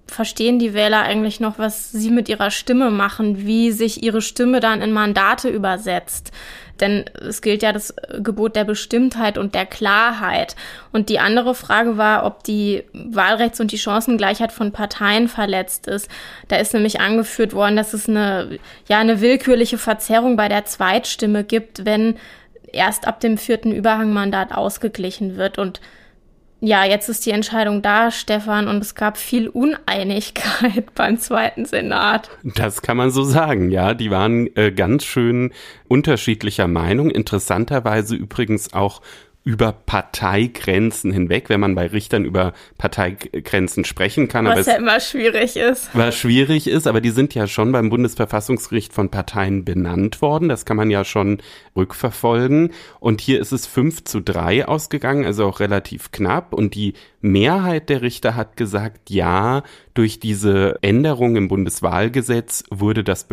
verstehen die Wähler eigentlich noch, was sie mit ihrer Stimme machen, wie sich ihre Stimme dann in Mandate übersetzt. Denn es gilt ja das Gebot der Bestimmtheit und der Klarheit. Und die andere Frage war, ob die Wahlrechts- und die Chancengleichheit von Parteien verletzt ist. Da ist nämlich angeführt worden, dass es eine, ja, eine willkürliche Verzerrung bei der Zweitstimme gibt, wenn erst ab dem vierten Überhangmandat ausgeglichen wird. Und ja, jetzt ist die Entscheidung da, Stefan, und es gab viel Uneinigkeit beim zweiten Senat. Das kann man so sagen, ja. Die waren äh, ganz schön unterschiedlicher Meinung. Interessanterweise übrigens auch über Parteigrenzen hinweg, wenn man bei Richtern über Parteigrenzen sprechen kann. Was ja immer schwierig ist. Was schwierig ist, aber die sind ja schon beim Bundesverfassungsgericht von Parteien benannt worden. Das kann man ja schon rückverfolgen. Und hier ist es fünf zu drei ausgegangen, also auch relativ knapp. Und die Mehrheit der Richter hat gesagt, ja, durch diese Änderung im Bundeswahlgesetz wurde das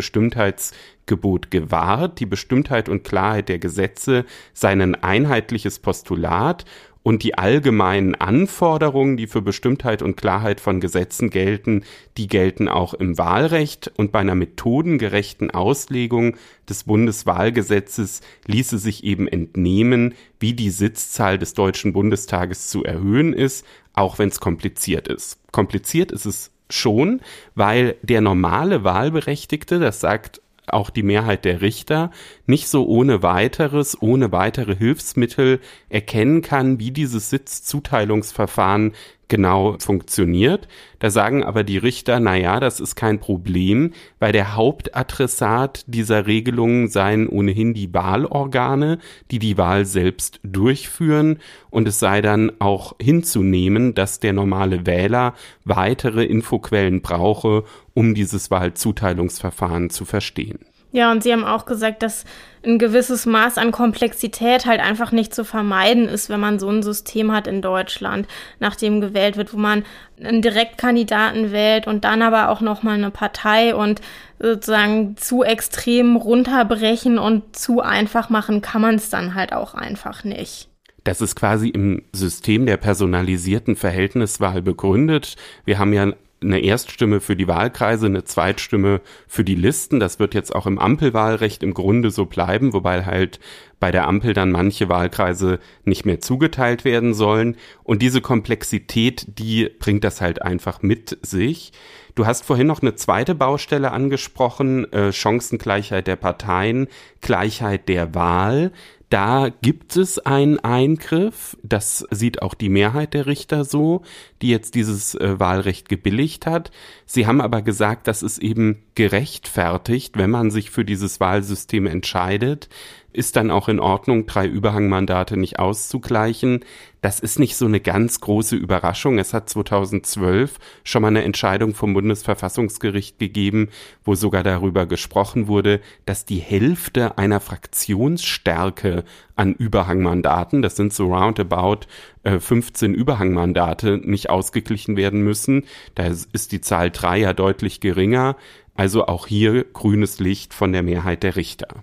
Bestimmtheitsgebot gewahrt. Die Bestimmtheit und Klarheit der Gesetze seien ein einheitliches Postulat und die allgemeinen Anforderungen, die für Bestimmtheit und Klarheit von Gesetzen gelten, die gelten auch im Wahlrecht und bei einer methodengerechten Auslegung des Bundeswahlgesetzes ließe sich eben entnehmen, wie die Sitzzahl des Deutschen Bundestages zu erhöhen ist, auch wenn es kompliziert ist. Kompliziert ist es schon, weil der normale Wahlberechtigte, das sagt auch die Mehrheit der Richter nicht so ohne weiteres, ohne weitere Hilfsmittel erkennen kann, wie dieses Sitzzuteilungsverfahren genau funktioniert. Da sagen aber die Richter, na ja, das ist kein Problem, weil der Hauptadressat dieser Regelungen seien ohnehin die Wahlorgane, die die Wahl selbst durchführen und es sei dann auch hinzunehmen, dass der normale Wähler weitere Infoquellen brauche, um dieses Wahlzuteilungsverfahren zu verstehen. Ja, und Sie haben auch gesagt, dass ein gewisses Maß an Komplexität halt einfach nicht zu vermeiden ist, wenn man so ein System hat in Deutschland, nachdem gewählt wird, wo man einen Direktkandidaten wählt und dann aber auch nochmal eine Partei und sozusagen zu extrem runterbrechen und zu einfach machen kann man es dann halt auch einfach nicht. Das ist quasi im System der personalisierten Verhältniswahl begründet. Wir haben ja eine Erststimme für die Wahlkreise, eine Zweitstimme für die Listen. Das wird jetzt auch im Ampelwahlrecht im Grunde so bleiben, wobei halt bei der Ampel dann manche Wahlkreise nicht mehr zugeteilt werden sollen. Und diese Komplexität, die bringt das halt einfach mit sich. Du hast vorhin noch eine zweite Baustelle angesprochen, äh, Chancengleichheit der Parteien, Gleichheit der Wahl. Da gibt es einen Eingriff, das sieht auch die Mehrheit der Richter so, die jetzt dieses äh, Wahlrecht gebilligt hat. Sie haben aber gesagt, das ist eben gerechtfertigt, wenn man sich für dieses Wahlsystem entscheidet, ist dann auch in Ordnung, drei Überhangmandate nicht auszugleichen. Das ist nicht so eine ganz große Überraschung. Es hat 2012 schon mal eine Entscheidung vom Bundesverfassungsgericht gegeben, wo sogar darüber gesprochen wurde, dass die Hälfte einer Fraktionsstärke an Überhangmandaten, das sind so roundabout äh, 15 Überhangmandate, nicht ausgeglichen werden müssen. Da ist die Zahl drei ja deutlich geringer. Also auch hier grünes Licht von der Mehrheit der Richter.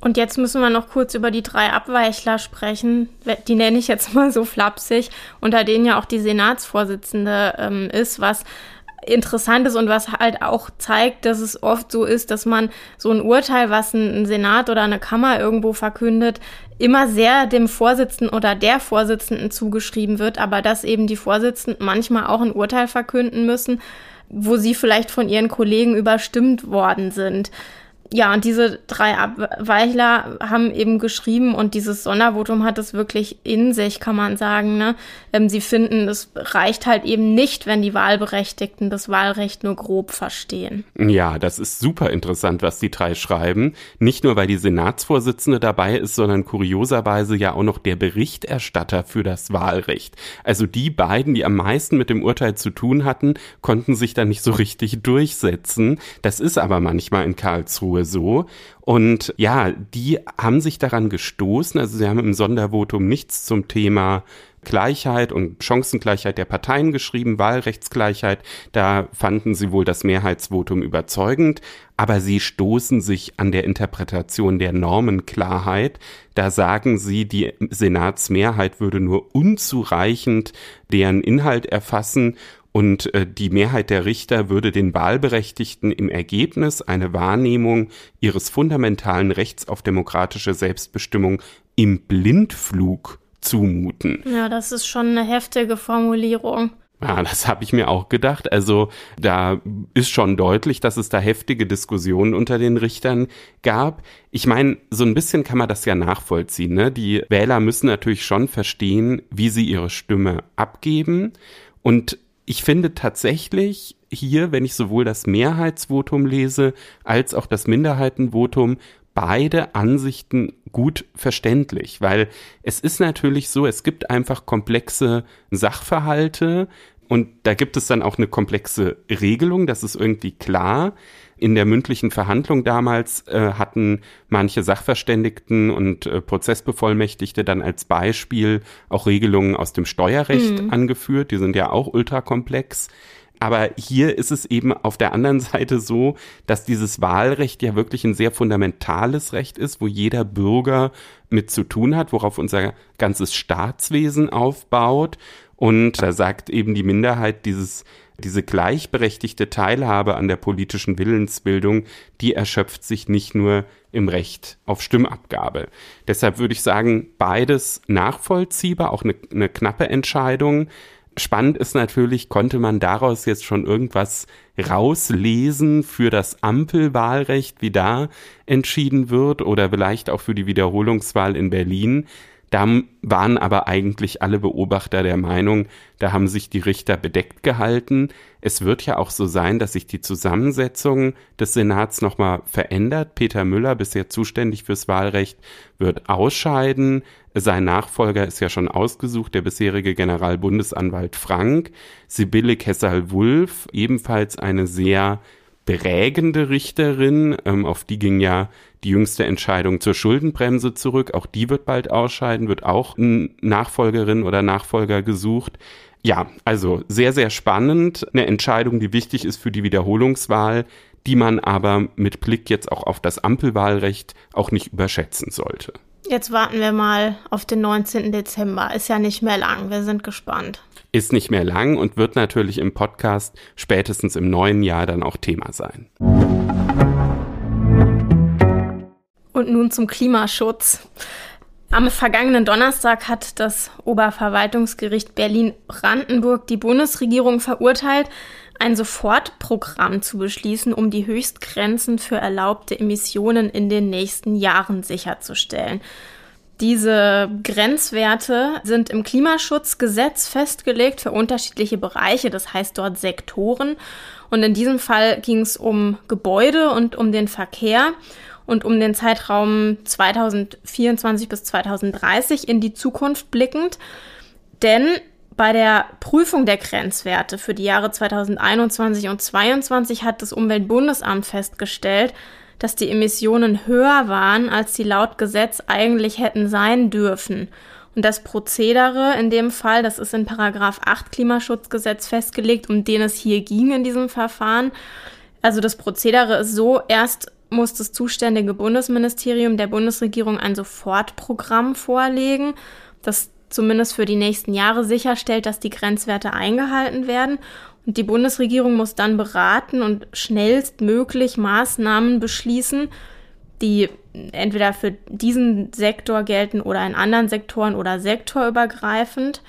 Und jetzt müssen wir noch kurz über die drei Abweichler sprechen. Die nenne ich jetzt mal so flapsig, unter denen ja auch die Senatsvorsitzende ähm, ist, was interessant ist und was halt auch zeigt, dass es oft so ist, dass man so ein Urteil, was ein Senat oder eine Kammer irgendwo verkündet, immer sehr dem Vorsitzenden oder der Vorsitzenden zugeschrieben wird, aber dass eben die Vorsitzenden manchmal auch ein Urteil verkünden müssen, wo sie vielleicht von ihren Kollegen überstimmt worden sind ja, und diese drei Abweichler haben eben geschrieben und dieses Sondervotum hat es wirklich in sich, kann man sagen. Ne? Ähm, sie finden, es reicht halt eben nicht, wenn die Wahlberechtigten das Wahlrecht nur grob verstehen. Ja, das ist super interessant, was die drei schreiben. Nicht nur, weil die Senatsvorsitzende dabei ist, sondern kurioserweise ja auch noch der Berichterstatter für das Wahlrecht. Also die beiden, die am meisten mit dem Urteil zu tun hatten, konnten sich da nicht so richtig durchsetzen. Das ist aber manchmal in Karlsruhe nur so. Und ja, die haben sich daran gestoßen. Also sie haben im Sondervotum nichts zum Thema Gleichheit und Chancengleichheit der Parteien geschrieben, Wahlrechtsgleichheit. Da fanden sie wohl das Mehrheitsvotum überzeugend, aber sie stoßen sich an der Interpretation der Normenklarheit. Da sagen sie, die Senatsmehrheit würde nur unzureichend deren Inhalt erfassen und äh, die Mehrheit der Richter würde den Wahlberechtigten im Ergebnis eine Wahrnehmung ihres fundamentalen Rechts auf demokratische Selbstbestimmung im Blindflug zumuten. Ja, das ist schon eine heftige Formulierung. Ja, das habe ich mir auch gedacht. Also da ist schon deutlich, dass es da heftige Diskussionen unter den Richtern gab. Ich meine, so ein bisschen kann man das ja nachvollziehen. Ne? Die Wähler müssen natürlich schon verstehen, wie sie ihre Stimme abgeben. Und ich finde tatsächlich hier, wenn ich sowohl das Mehrheitsvotum lese als auch das Minderheitenvotum, beide Ansichten gut verständlich, weil es ist natürlich so, es gibt einfach komplexe Sachverhalte und da gibt es dann auch eine komplexe Regelung, das ist irgendwie klar. In der mündlichen Verhandlung damals äh, hatten manche Sachverständigten und äh, Prozessbevollmächtigte dann als Beispiel auch Regelungen aus dem Steuerrecht mhm. angeführt. Die sind ja auch ultrakomplex. Aber hier ist es eben auf der anderen Seite so, dass dieses Wahlrecht ja wirklich ein sehr fundamentales Recht ist, wo jeder Bürger mit zu tun hat, worauf unser ganzes Staatswesen aufbaut. Und da sagt eben die Minderheit dieses diese gleichberechtigte Teilhabe an der politischen Willensbildung, die erschöpft sich nicht nur im Recht auf Stimmabgabe. Deshalb würde ich sagen, beides nachvollziehbar, auch eine, eine knappe Entscheidung. Spannend ist natürlich, konnte man daraus jetzt schon irgendwas rauslesen für das Ampelwahlrecht, wie da entschieden wird oder vielleicht auch für die Wiederholungswahl in Berlin. Da waren aber eigentlich alle Beobachter der Meinung, da haben sich die Richter bedeckt gehalten. Es wird ja auch so sein, dass sich die Zusammensetzung des Senats nochmal verändert. Peter Müller, bisher zuständig fürs Wahlrecht, wird ausscheiden. Sein Nachfolger ist ja schon ausgesucht, der bisherige Generalbundesanwalt Frank. Sibylle Kessel-Wulff, ebenfalls eine sehr prägende Richterin, ähm, auf die ging ja die jüngste Entscheidung zur Schuldenbremse zurück. Auch die wird bald ausscheiden, wird auch eine Nachfolgerin oder Nachfolger gesucht. Ja, also sehr, sehr spannend. Eine Entscheidung, die wichtig ist für die Wiederholungswahl, die man aber mit Blick jetzt auch auf das Ampelwahlrecht auch nicht überschätzen sollte. Jetzt warten wir mal auf den 19. Dezember. Ist ja nicht mehr lang. Wir sind gespannt. Ist nicht mehr lang und wird natürlich im Podcast spätestens im neuen Jahr dann auch Thema sein. Und nun zum Klimaschutz. Am vergangenen Donnerstag hat das Oberverwaltungsgericht Berlin-Brandenburg die Bundesregierung verurteilt, ein Sofortprogramm zu beschließen, um die Höchstgrenzen für erlaubte Emissionen in den nächsten Jahren sicherzustellen. Diese Grenzwerte sind im Klimaschutzgesetz festgelegt für unterschiedliche Bereiche, das heißt dort Sektoren. Und in diesem Fall ging es um Gebäude und um den Verkehr und um den Zeitraum 2024 bis 2030 in die Zukunft blickend. Denn bei der Prüfung der Grenzwerte für die Jahre 2021 und 2022 hat das Umweltbundesamt festgestellt, dass die Emissionen höher waren, als sie laut Gesetz eigentlich hätten sein dürfen. Und das Prozedere in dem Fall, das ist in Paragraph 8 Klimaschutzgesetz festgelegt, um den es hier ging in diesem Verfahren. Also das Prozedere ist so, erst muss das zuständige Bundesministerium der Bundesregierung ein Sofortprogramm vorlegen, das zumindest für die nächsten Jahre sicherstellt, dass die Grenzwerte eingehalten werden. Und die Bundesregierung muss dann beraten und schnellstmöglich Maßnahmen beschließen, die entweder für diesen Sektor gelten oder in anderen Sektoren oder sektorübergreifend.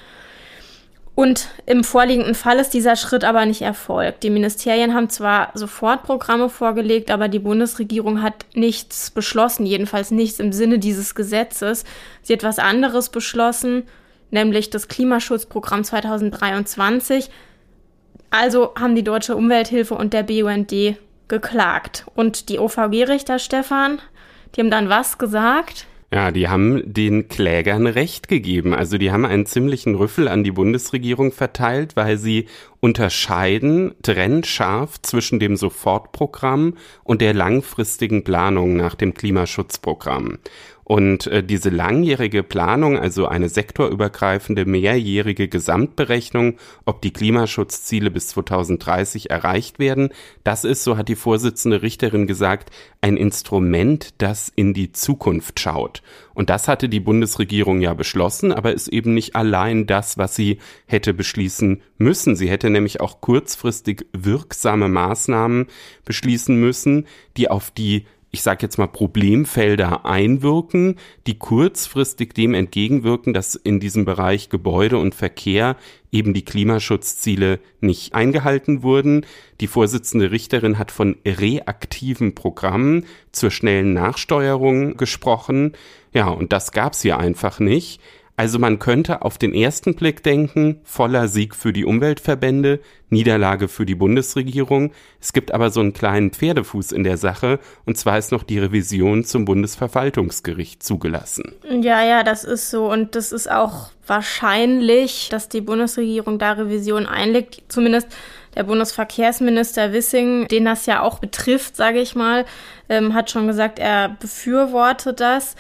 Und im vorliegenden Fall ist dieser Schritt aber nicht erfolgt. Die Ministerien haben zwar sofort Programme vorgelegt, aber die Bundesregierung hat nichts beschlossen, jedenfalls nichts im Sinne dieses Gesetzes. Sie hat was anderes beschlossen, nämlich das Klimaschutzprogramm 2023. Also haben die Deutsche Umwelthilfe und der BUND geklagt. Und die OVG-Richter Stefan, die haben dann was gesagt? Ja, die haben den Klägern Recht gegeben. Also die haben einen ziemlichen Rüffel an die Bundesregierung verteilt, weil sie unterscheiden trennscharf zwischen dem Sofortprogramm und der langfristigen Planung nach dem Klimaschutzprogramm. Und äh, diese langjährige Planung, also eine sektorübergreifende mehrjährige Gesamtberechnung, ob die Klimaschutzziele bis 2030 erreicht werden, das ist, so hat die Vorsitzende Richterin gesagt, ein Instrument, das in die Zukunft schaut. Und das hatte die Bundesregierung ja beschlossen, aber ist eben nicht allein das, was sie hätte beschließen müssen. Sie hätte nämlich auch kurzfristig wirksame Maßnahmen beschließen müssen, die auf die ich sage jetzt mal, Problemfelder einwirken, die kurzfristig dem entgegenwirken, dass in diesem Bereich Gebäude und Verkehr eben die Klimaschutzziele nicht eingehalten wurden. Die Vorsitzende Richterin hat von reaktiven Programmen zur schnellen Nachsteuerung gesprochen. Ja, und das gab's hier einfach nicht. Also man könnte auf den ersten Blick denken, voller Sieg für die Umweltverbände, Niederlage für die Bundesregierung. Es gibt aber so einen kleinen Pferdefuß in der Sache, und zwar ist noch die Revision zum Bundesverwaltungsgericht zugelassen. Ja, ja, das ist so. Und das ist auch wahrscheinlich, dass die Bundesregierung da Revision einlegt. Zumindest der Bundesverkehrsminister Wissing, den das ja auch betrifft, sage ich mal, ähm, hat schon gesagt, er befürwortet das.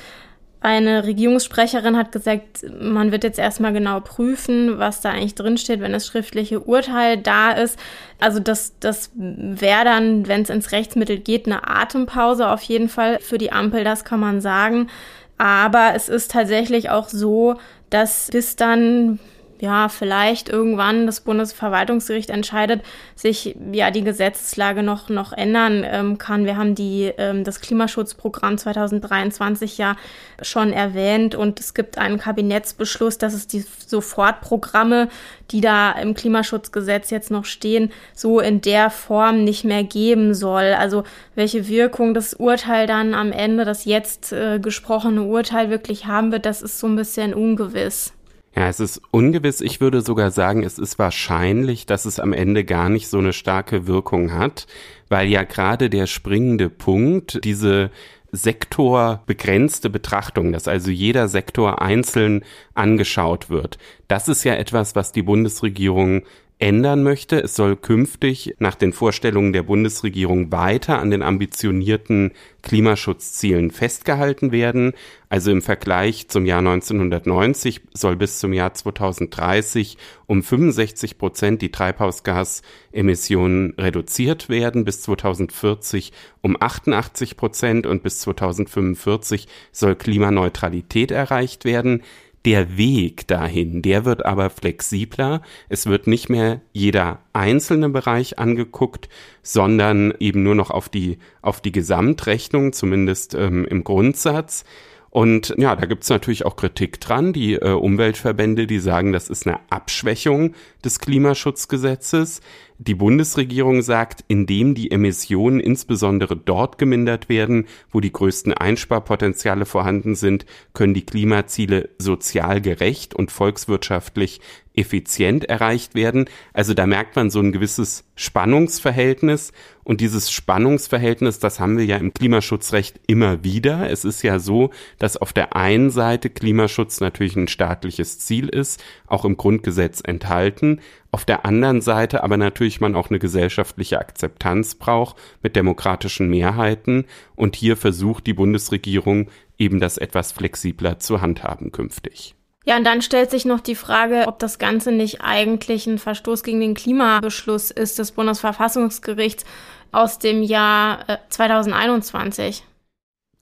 Eine Regierungssprecherin hat gesagt, man wird jetzt erstmal genau prüfen, was da eigentlich drinsteht, wenn das schriftliche Urteil da ist. Also das, das wäre dann, wenn es ins Rechtsmittel geht, eine Atempause auf jeden Fall für die Ampel, das kann man sagen. Aber es ist tatsächlich auch so, dass bis dann ja, vielleicht irgendwann das Bundesverwaltungsgericht entscheidet, sich ja die Gesetzeslage noch, noch ändern ähm, kann. Wir haben die, ähm, das Klimaschutzprogramm 2023 ja schon erwähnt und es gibt einen Kabinettsbeschluss, dass es die Sofortprogramme, die da im Klimaschutzgesetz jetzt noch stehen, so in der Form nicht mehr geben soll. Also welche Wirkung das Urteil dann am Ende, das jetzt äh, gesprochene Urteil wirklich haben wird, das ist so ein bisschen ungewiss. Ja, es ist ungewiss. Ich würde sogar sagen, es ist wahrscheinlich, dass es am Ende gar nicht so eine starke Wirkung hat, weil ja gerade der springende Punkt, diese sektorbegrenzte Betrachtung, dass also jeder Sektor einzeln angeschaut wird. Das ist ja etwas, was die Bundesregierung ändern möchte. Es soll künftig nach den Vorstellungen der Bundesregierung weiter an den ambitionierten Klimaschutzzielen festgehalten werden. Also im Vergleich zum Jahr 1990 soll bis zum Jahr 2030 um 65 Prozent die Treibhausgasemissionen reduziert werden, bis 2040 um 88 Prozent und bis 2045 soll Klimaneutralität erreicht werden. Der Weg dahin, der wird aber flexibler. Es wird nicht mehr jeder einzelne Bereich angeguckt, sondern eben nur noch auf die, auf die Gesamtrechnung, zumindest ähm, im Grundsatz. Und ja, da gibt's natürlich auch Kritik dran. Die äh, Umweltverbände, die sagen, das ist eine Abschwächung des Klimaschutzgesetzes. Die Bundesregierung sagt, indem die Emissionen insbesondere dort gemindert werden, wo die größten Einsparpotenziale vorhanden sind, können die Klimaziele sozial gerecht und volkswirtschaftlich effizient erreicht werden. Also da merkt man so ein gewisses Spannungsverhältnis. Und dieses Spannungsverhältnis, das haben wir ja im Klimaschutzrecht immer wieder. Es ist ja so, dass auf der einen Seite Klimaschutz natürlich ein staatliches Ziel ist, auch im Grundgesetz enthalten. Auf der anderen Seite aber natürlich man auch eine gesellschaftliche Akzeptanz braucht mit demokratischen Mehrheiten. Und hier versucht die Bundesregierung eben das etwas flexibler zu handhaben künftig. Ja, und dann stellt sich noch die Frage, ob das Ganze nicht eigentlich ein Verstoß gegen den Klimabeschluss ist des Bundesverfassungsgerichts aus dem Jahr äh, 2021.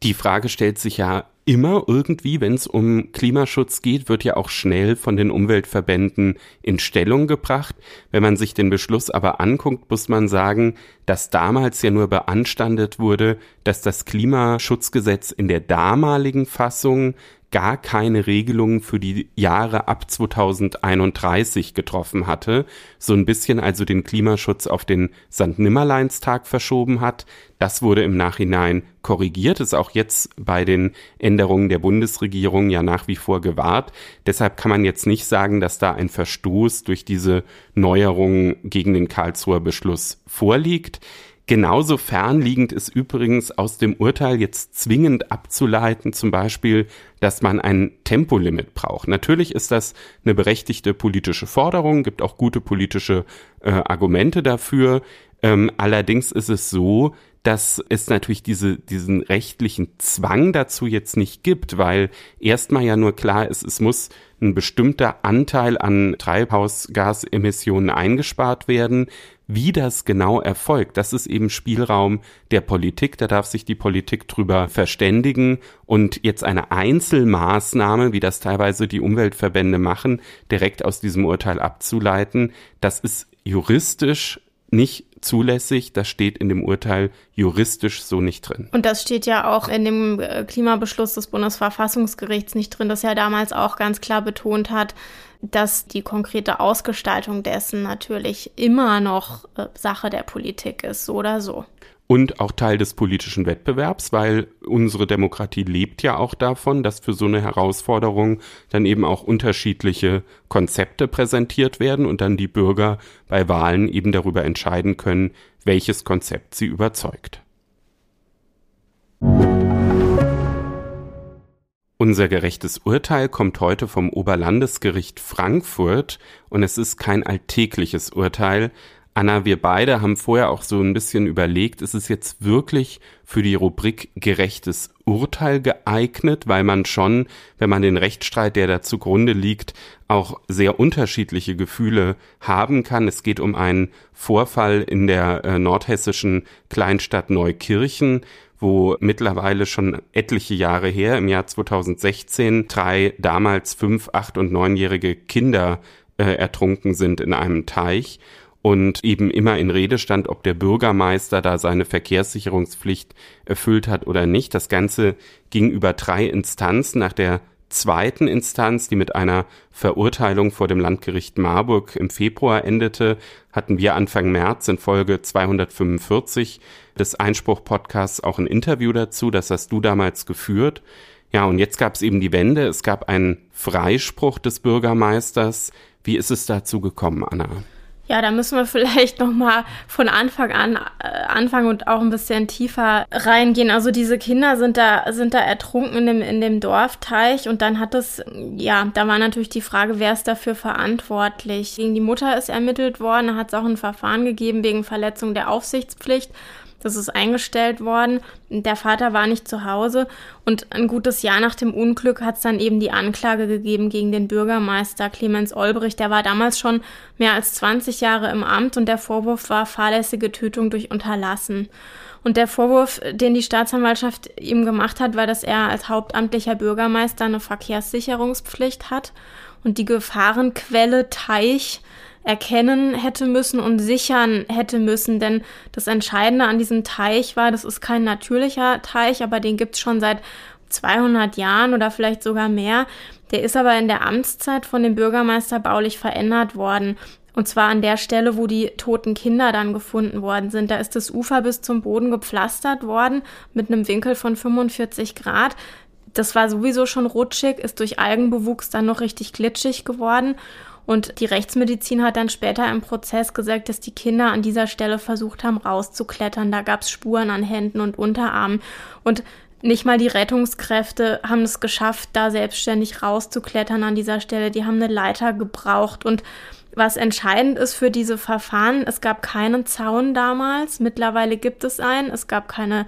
Die Frage stellt sich ja immer irgendwie, wenn es um Klimaschutz geht, wird ja auch schnell von den Umweltverbänden in Stellung gebracht. Wenn man sich den Beschluss aber anguckt, muss man sagen, dass damals ja nur beanstandet wurde, dass das Klimaschutzgesetz in der damaligen Fassung gar keine Regelungen für die Jahre ab 2031 getroffen hatte, so ein bisschen also den Klimaschutz auf den St. Nimmerleinstag verschoben hat. Das wurde im Nachhinein korrigiert, ist auch jetzt bei den Änderungen der Bundesregierung ja nach wie vor gewahrt. Deshalb kann man jetzt nicht sagen, dass da ein Verstoß durch diese Neuerungen gegen den Karlsruher Beschluss vorliegt. Genauso fernliegend ist übrigens aus dem Urteil jetzt zwingend abzuleiten, zum Beispiel, dass man ein Tempolimit braucht. Natürlich ist das eine berechtigte politische Forderung, gibt auch gute politische äh, Argumente dafür. Ähm, allerdings ist es so, dass es natürlich diese, diesen rechtlichen Zwang dazu jetzt nicht gibt, weil erstmal ja nur klar ist, es muss ein bestimmter Anteil an Treibhausgasemissionen eingespart werden. Wie das genau erfolgt, das ist eben Spielraum der Politik. Da darf sich die Politik drüber verständigen. Und jetzt eine Einzelmaßnahme, wie das teilweise die Umweltverbände machen, direkt aus diesem Urteil abzuleiten, das ist juristisch nicht zulässig. Das steht in dem Urteil juristisch so nicht drin. Und das steht ja auch in dem äh, Klimabeschluss des Bundesverfassungsgerichts nicht drin, das ja damals auch ganz klar betont hat, dass die konkrete Ausgestaltung dessen natürlich immer noch äh, Sache der Politik ist, so oder so und auch Teil des politischen Wettbewerbs, weil unsere Demokratie lebt ja auch davon, dass für so eine Herausforderung dann eben auch unterschiedliche Konzepte präsentiert werden und dann die Bürger bei Wahlen eben darüber entscheiden können, welches Konzept sie überzeugt. Unser gerechtes Urteil kommt heute vom Oberlandesgericht Frankfurt und es ist kein alltägliches Urteil, Anna, wir beide haben vorher auch so ein bisschen überlegt, ist es jetzt wirklich für die Rubrik gerechtes Urteil geeignet, weil man schon, wenn man den Rechtsstreit, der da zugrunde liegt, auch sehr unterschiedliche Gefühle haben kann. Es geht um einen Vorfall in der äh, nordhessischen Kleinstadt Neukirchen, wo mittlerweile schon etliche Jahre her, im Jahr 2016, drei damals fünf, acht und neunjährige Kinder äh, ertrunken sind in einem Teich und eben immer in Rede stand, ob der Bürgermeister da seine Verkehrssicherungspflicht erfüllt hat oder nicht. Das Ganze ging über drei Instanzen. Nach der zweiten Instanz, die mit einer Verurteilung vor dem Landgericht Marburg im Februar endete, hatten wir Anfang März in Folge 245 des Einspruch-Podcasts auch ein Interview dazu. Das hast du damals geführt. Ja, und jetzt gab es eben die Wende. Es gab einen Freispruch des Bürgermeisters. Wie ist es dazu gekommen, Anna? Ja, da müssen wir vielleicht noch mal von Anfang an äh, anfangen und auch ein bisschen tiefer reingehen. Also diese Kinder sind da sind da ertrunken in dem in dem Dorfteich und dann hat es ja, da war natürlich die Frage, wer ist dafür verantwortlich? Gegen die Mutter ist ermittelt worden, hat es auch ein Verfahren gegeben wegen Verletzung der Aufsichtspflicht. Das ist eingestellt worden. Der Vater war nicht zu Hause und ein gutes Jahr nach dem Unglück hat es dann eben die Anklage gegeben gegen den Bürgermeister Clemens Olbricht. Der war damals schon mehr als 20 Jahre im Amt und der Vorwurf war fahrlässige Tötung durch Unterlassen. Und der Vorwurf, den die Staatsanwaltschaft ihm gemacht hat, war, dass er als hauptamtlicher Bürgermeister eine Verkehrssicherungspflicht hat und die Gefahrenquelle Teich erkennen hätte müssen und sichern hätte müssen. Denn das Entscheidende an diesem Teich war, das ist kein natürlicher Teich, aber den gibt's schon seit 200 Jahren oder vielleicht sogar mehr. Der ist aber in der Amtszeit von dem Bürgermeister baulich verändert worden. Und zwar an der Stelle, wo die toten Kinder dann gefunden worden sind. Da ist das Ufer bis zum Boden gepflastert worden mit einem Winkel von 45 Grad. Das war sowieso schon rutschig, ist durch Algenbewuchs dann noch richtig glitschig geworden. Und die Rechtsmedizin hat dann später im Prozess gesagt, dass die Kinder an dieser Stelle versucht haben, rauszuklettern. Da gab es Spuren an Händen und Unterarmen. Und nicht mal die Rettungskräfte haben es geschafft, da selbstständig rauszuklettern an dieser Stelle. Die haben eine Leiter gebraucht. Und was entscheidend ist für diese Verfahren, es gab keinen Zaun damals. Mittlerweile gibt es einen. Es gab keine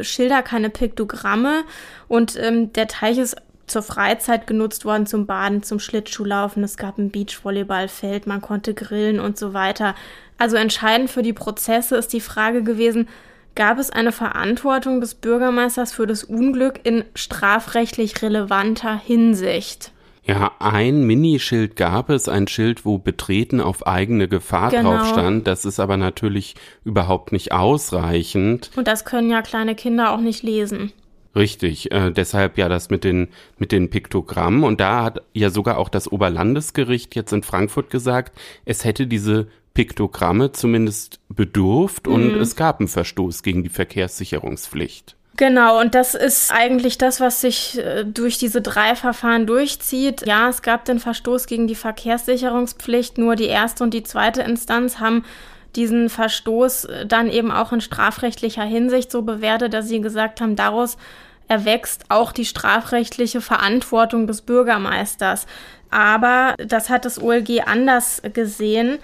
Schilder, keine Piktogramme. Und ähm, der Teich ist zur Freizeit genutzt worden, zum Baden, zum Schlittschuhlaufen. Es gab ein Beachvolleyballfeld, man konnte grillen und so weiter. Also entscheidend für die Prozesse ist die Frage gewesen, gab es eine Verantwortung des Bürgermeisters für das Unglück in strafrechtlich relevanter Hinsicht? Ja, ein Minischild gab es, ein Schild, wo betreten auf eigene Gefahr genau. drauf stand. Das ist aber natürlich überhaupt nicht ausreichend. Und das können ja kleine Kinder auch nicht lesen. Richtig, äh, deshalb ja das mit den, mit den Piktogrammen. Und da hat ja sogar auch das Oberlandesgericht jetzt in Frankfurt gesagt, es hätte diese Piktogramme zumindest bedurft und mhm. es gab einen Verstoß gegen die Verkehrssicherungspflicht. Genau, und das ist eigentlich das, was sich äh, durch diese drei Verfahren durchzieht. Ja, es gab den Verstoß gegen die Verkehrssicherungspflicht, nur die erste und die zweite Instanz haben diesen Verstoß äh, dann eben auch in strafrechtlicher Hinsicht so bewertet, dass sie gesagt haben, daraus erwächst auch die strafrechtliche Verantwortung des Bürgermeisters. Aber das hat das OLG anders gesehen.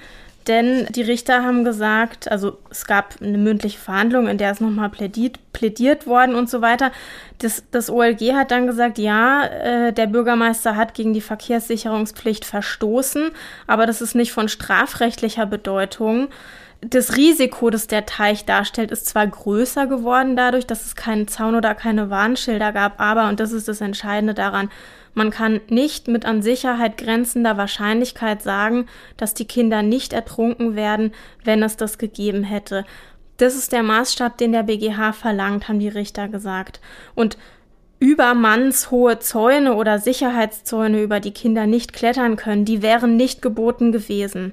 Denn die Richter haben gesagt, also es gab eine mündliche Verhandlung, in der es nochmal plädiert, plädiert worden und so weiter. Das, das OLG hat dann gesagt, ja, äh, der Bürgermeister hat gegen die Verkehrssicherungspflicht verstoßen, aber das ist nicht von strafrechtlicher Bedeutung das Risiko, das der Teich darstellt, ist zwar größer geworden dadurch, dass es keinen Zaun oder keine Warnschilder gab, aber, und das ist das Entscheidende daran, man kann nicht mit an Sicherheit grenzender Wahrscheinlichkeit sagen, dass die Kinder nicht ertrunken werden, wenn es das gegeben hätte. Das ist der Maßstab, den der BGH verlangt, haben die Richter gesagt. Und übermannshohe Zäune oder Sicherheitszäune, über die Kinder nicht klettern können, die wären nicht geboten gewesen.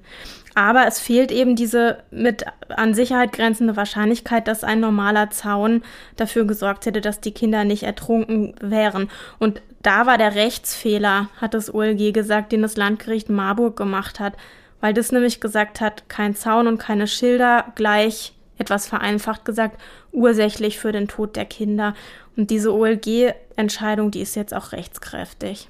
Aber es fehlt eben diese mit an Sicherheit grenzende Wahrscheinlichkeit, dass ein normaler Zaun dafür gesorgt hätte, dass die Kinder nicht ertrunken wären. Und da war der Rechtsfehler, hat das OLG gesagt, den das Landgericht Marburg gemacht hat, weil das nämlich gesagt hat, kein Zaun und keine Schilder gleich, etwas vereinfacht gesagt, ursächlich für den Tod der Kinder. Und diese OLG-Entscheidung, die ist jetzt auch rechtskräftig.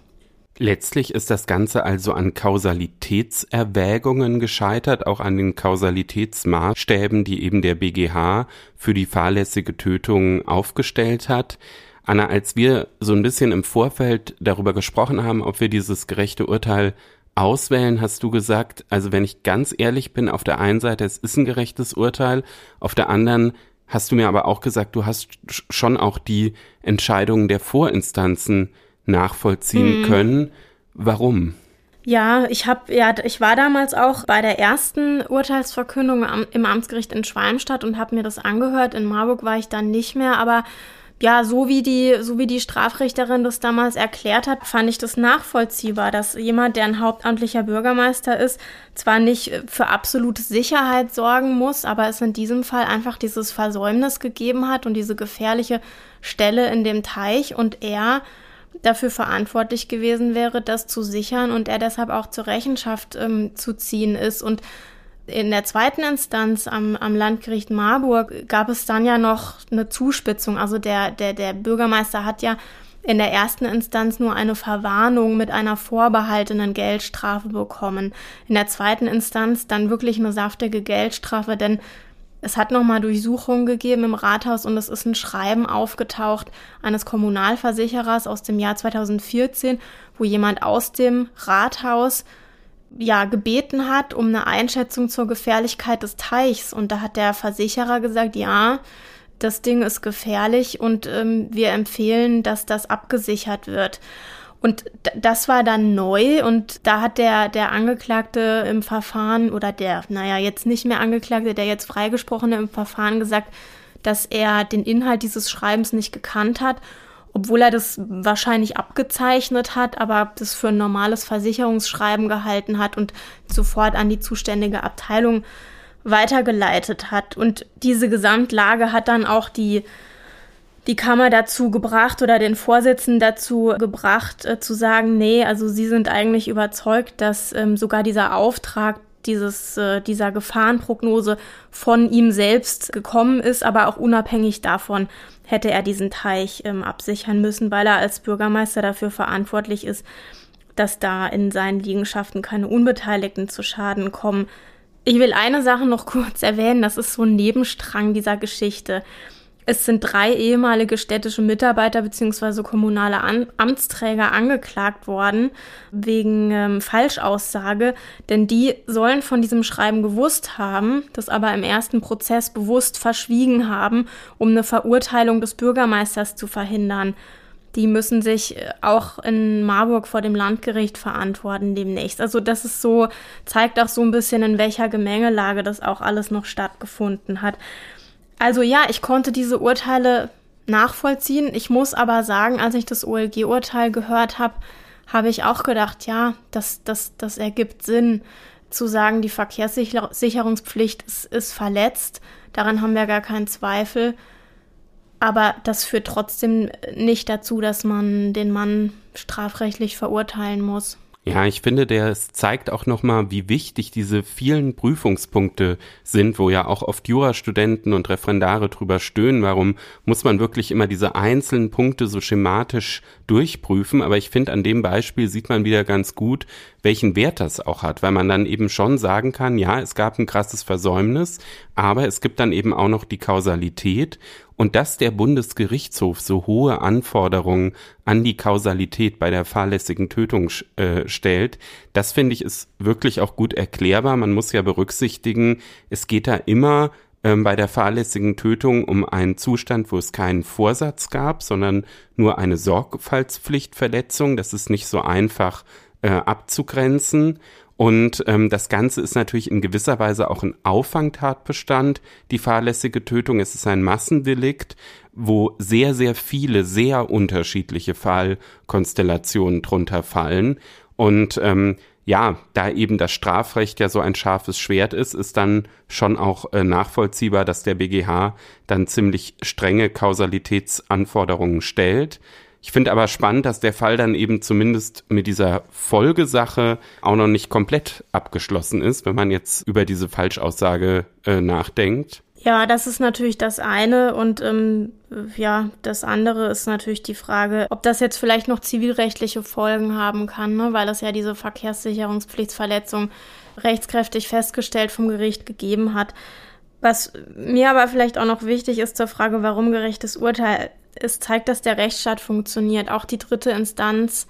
Letztlich ist das Ganze also an Kausalitätserwägungen gescheitert, auch an den Kausalitätsmaßstäben, die eben der BGH für die fahrlässige Tötung aufgestellt hat. Anna, als wir so ein bisschen im Vorfeld darüber gesprochen haben, ob wir dieses gerechte Urteil auswählen, hast du gesagt, also wenn ich ganz ehrlich bin, auf der einen Seite, es ist ein gerechtes Urteil, auf der anderen hast du mir aber auch gesagt, du hast schon auch die Entscheidungen der Vorinstanzen nachvollziehen mhm. können. Warum? Ja, ich habe ja, ich war damals auch bei der ersten Urteilsverkündung am, im Amtsgericht in Schwalmstadt und habe mir das angehört. In Marburg war ich dann nicht mehr, aber ja, so wie die, so wie die Strafrichterin das damals erklärt hat, fand ich das nachvollziehbar, dass jemand, der ein hauptamtlicher Bürgermeister ist, zwar nicht für absolute Sicherheit sorgen muss, aber es in diesem Fall einfach dieses Versäumnis gegeben hat und diese gefährliche Stelle in dem Teich und er dafür verantwortlich gewesen wäre, das zu sichern und er deshalb auch zur Rechenschaft ähm, zu ziehen ist. Und in der zweiten Instanz am, am Landgericht Marburg gab es dann ja noch eine Zuspitzung. Also der, der, der Bürgermeister hat ja in der ersten Instanz nur eine Verwarnung mit einer vorbehaltenen Geldstrafe bekommen. In der zweiten Instanz dann wirklich eine saftige Geldstrafe, denn es hat nochmal Durchsuchungen gegeben im Rathaus und es ist ein Schreiben aufgetaucht eines Kommunalversicherers aus dem Jahr 2014, wo jemand aus dem Rathaus ja gebeten hat um eine Einschätzung zur Gefährlichkeit des Teichs und da hat der Versicherer gesagt, ja, das Ding ist gefährlich und ähm, wir empfehlen, dass das abgesichert wird. Und das war dann neu und da hat der, der Angeklagte im Verfahren oder der, naja, jetzt nicht mehr Angeklagte, der jetzt freigesprochene im Verfahren gesagt, dass er den Inhalt dieses Schreibens nicht gekannt hat, obwohl er das wahrscheinlich abgezeichnet hat, aber das für ein normales Versicherungsschreiben gehalten hat und sofort an die zuständige Abteilung weitergeleitet hat. Und diese Gesamtlage hat dann auch die die Kammer dazu gebracht oder den Vorsitzenden dazu gebracht, äh, zu sagen, nee, also sie sind eigentlich überzeugt, dass ähm, sogar dieser Auftrag dieses, äh, dieser Gefahrenprognose von ihm selbst gekommen ist, aber auch unabhängig davon hätte er diesen Teich ähm, absichern müssen, weil er als Bürgermeister dafür verantwortlich ist, dass da in seinen Liegenschaften keine Unbeteiligten zu Schaden kommen. Ich will eine Sache noch kurz erwähnen, das ist so ein Nebenstrang dieser Geschichte. Es sind drei ehemalige städtische Mitarbeiter bzw. kommunale An Amtsträger angeklagt worden wegen ähm, Falschaussage, denn die sollen von diesem Schreiben gewusst haben, das aber im ersten Prozess bewusst verschwiegen haben, um eine Verurteilung des Bürgermeisters zu verhindern. Die müssen sich äh, auch in Marburg vor dem Landgericht verantworten demnächst. Also das ist so, zeigt auch so ein bisschen, in welcher Gemengelage das auch alles noch stattgefunden hat. Also ja, ich konnte diese Urteile nachvollziehen. Ich muss aber sagen, als ich das OLG-Urteil gehört habe, habe ich auch gedacht, ja, das, das, das ergibt Sinn zu sagen, die Verkehrssicherungspflicht ist, ist verletzt. Daran haben wir gar keinen Zweifel. Aber das führt trotzdem nicht dazu, dass man den Mann strafrechtlich verurteilen muss. Ja, ich finde, der zeigt auch nochmal, wie wichtig diese vielen Prüfungspunkte sind, wo ja auch oft Jurastudenten und Referendare drüber stöhnen. Warum muss man wirklich immer diese einzelnen Punkte so schematisch durchprüfen? Aber ich finde, an dem Beispiel sieht man wieder ganz gut, welchen Wert das auch hat, weil man dann eben schon sagen kann, ja, es gab ein krasses Versäumnis, aber es gibt dann eben auch noch die Kausalität und dass der Bundesgerichtshof so hohe Anforderungen an die Kausalität bei der fahrlässigen Tötung äh, stellt, das finde ich ist wirklich auch gut erklärbar. Man muss ja berücksichtigen, es geht da immer ähm, bei der fahrlässigen Tötung um einen Zustand, wo es keinen Vorsatz gab, sondern nur eine Sorgfaltspflichtverletzung. Das ist nicht so einfach äh, abzugrenzen. Und ähm, das Ganze ist natürlich in gewisser Weise auch ein Auffangtatbestand, die fahrlässige Tötung. Es ist ein Massendelikt, wo sehr, sehr viele, sehr unterschiedliche Fallkonstellationen drunter fallen. Und ähm, ja, da eben das Strafrecht ja so ein scharfes Schwert ist, ist dann schon auch äh, nachvollziehbar, dass der BGH dann ziemlich strenge Kausalitätsanforderungen stellt. Ich finde aber spannend, dass der Fall dann eben zumindest mit dieser Folgesache auch noch nicht komplett abgeschlossen ist, wenn man jetzt über diese Falschaussage äh, nachdenkt. Ja, das ist natürlich das eine und ähm, ja, das andere ist natürlich die Frage, ob das jetzt vielleicht noch zivilrechtliche Folgen haben kann, ne? weil es ja diese Verkehrssicherungspflichtsverletzung rechtskräftig festgestellt vom Gericht gegeben hat. Was mir aber vielleicht auch noch wichtig ist zur Frage, warum gerechtes Urteil ist, zeigt, dass der Rechtsstaat funktioniert. Auch die dritte Instanz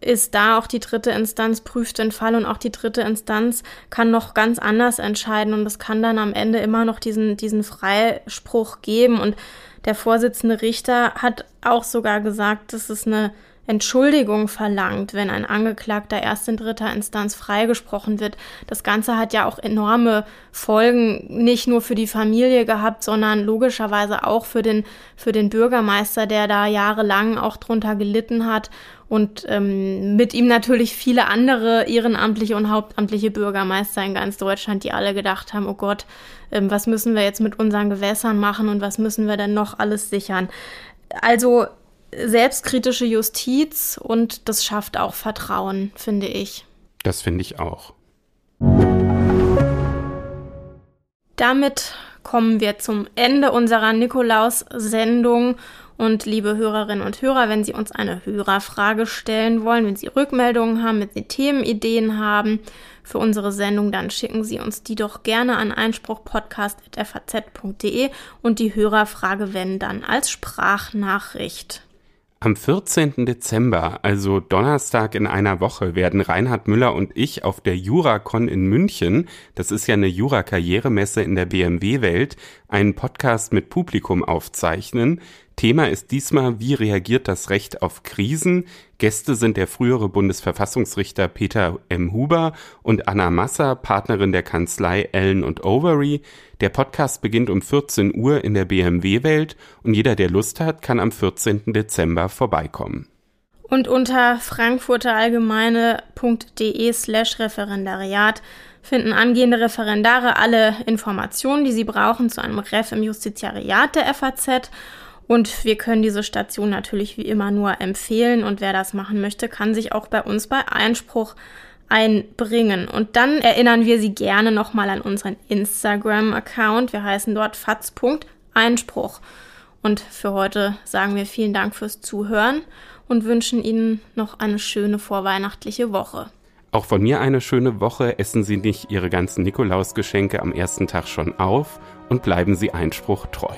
ist da. Auch die dritte Instanz prüft den Fall und auch die dritte Instanz kann noch ganz anders entscheiden. Und es kann dann am Ende immer noch diesen, diesen Freispruch geben. Und der Vorsitzende Richter hat auch sogar gesagt, dass es eine Entschuldigung verlangt, wenn ein Angeklagter erst in dritter Instanz freigesprochen wird. Das Ganze hat ja auch enorme Folgen, nicht nur für die Familie gehabt, sondern logischerweise auch für den, für den Bürgermeister, der da jahrelang auch drunter gelitten hat und ähm, mit ihm natürlich viele andere ehrenamtliche und hauptamtliche Bürgermeister in ganz Deutschland, die alle gedacht haben, oh Gott, ähm, was müssen wir jetzt mit unseren Gewässern machen und was müssen wir denn noch alles sichern. Also selbstkritische Justiz und das schafft auch Vertrauen, finde ich. Das finde ich auch. Damit kommen wir zum Ende unserer Nikolaus-Sendung. Und liebe Hörerinnen und Hörer, wenn Sie uns eine Hörerfrage stellen wollen, wenn Sie Rückmeldungen haben, wenn Sie Themenideen haben für unsere Sendung, dann schicken Sie uns die doch gerne an einspruchpodcast.faz.de und die Hörerfrage wenn dann als Sprachnachricht. Am 14. Dezember, also Donnerstag in einer Woche, werden Reinhard Müller und ich auf der Juracon in München, das ist ja eine Jura-Karrieremesse in der BMW-Welt, einen Podcast mit Publikum aufzeichnen. Thema ist diesmal, wie reagiert das Recht auf Krisen? Gäste sind der frühere Bundesverfassungsrichter Peter M. Huber und Anna Masser, Partnerin der Kanzlei Allen und Overy. Der Podcast beginnt um 14 Uhr in der BMW-Welt und jeder, der Lust hat, kann am 14. Dezember vorbeikommen. Und unter frankfurterallgemeine.de slash Referendariat finden angehende Referendare alle Informationen, die sie brauchen zu einem Ref im Justiziariat der FAZ und wir können diese Station natürlich wie immer nur empfehlen und wer das machen möchte, kann sich auch bei uns bei Einspruch einbringen. Und dann erinnern wir Sie gerne nochmal an unseren Instagram-Account. Wir heißen dort fatz.einspruch. Und für heute sagen wir vielen Dank fürs Zuhören und wünschen Ihnen noch eine schöne vorweihnachtliche Woche. Auch von mir eine schöne Woche. Essen Sie nicht Ihre ganzen Nikolausgeschenke am ersten Tag schon auf und bleiben Sie Einspruch treu.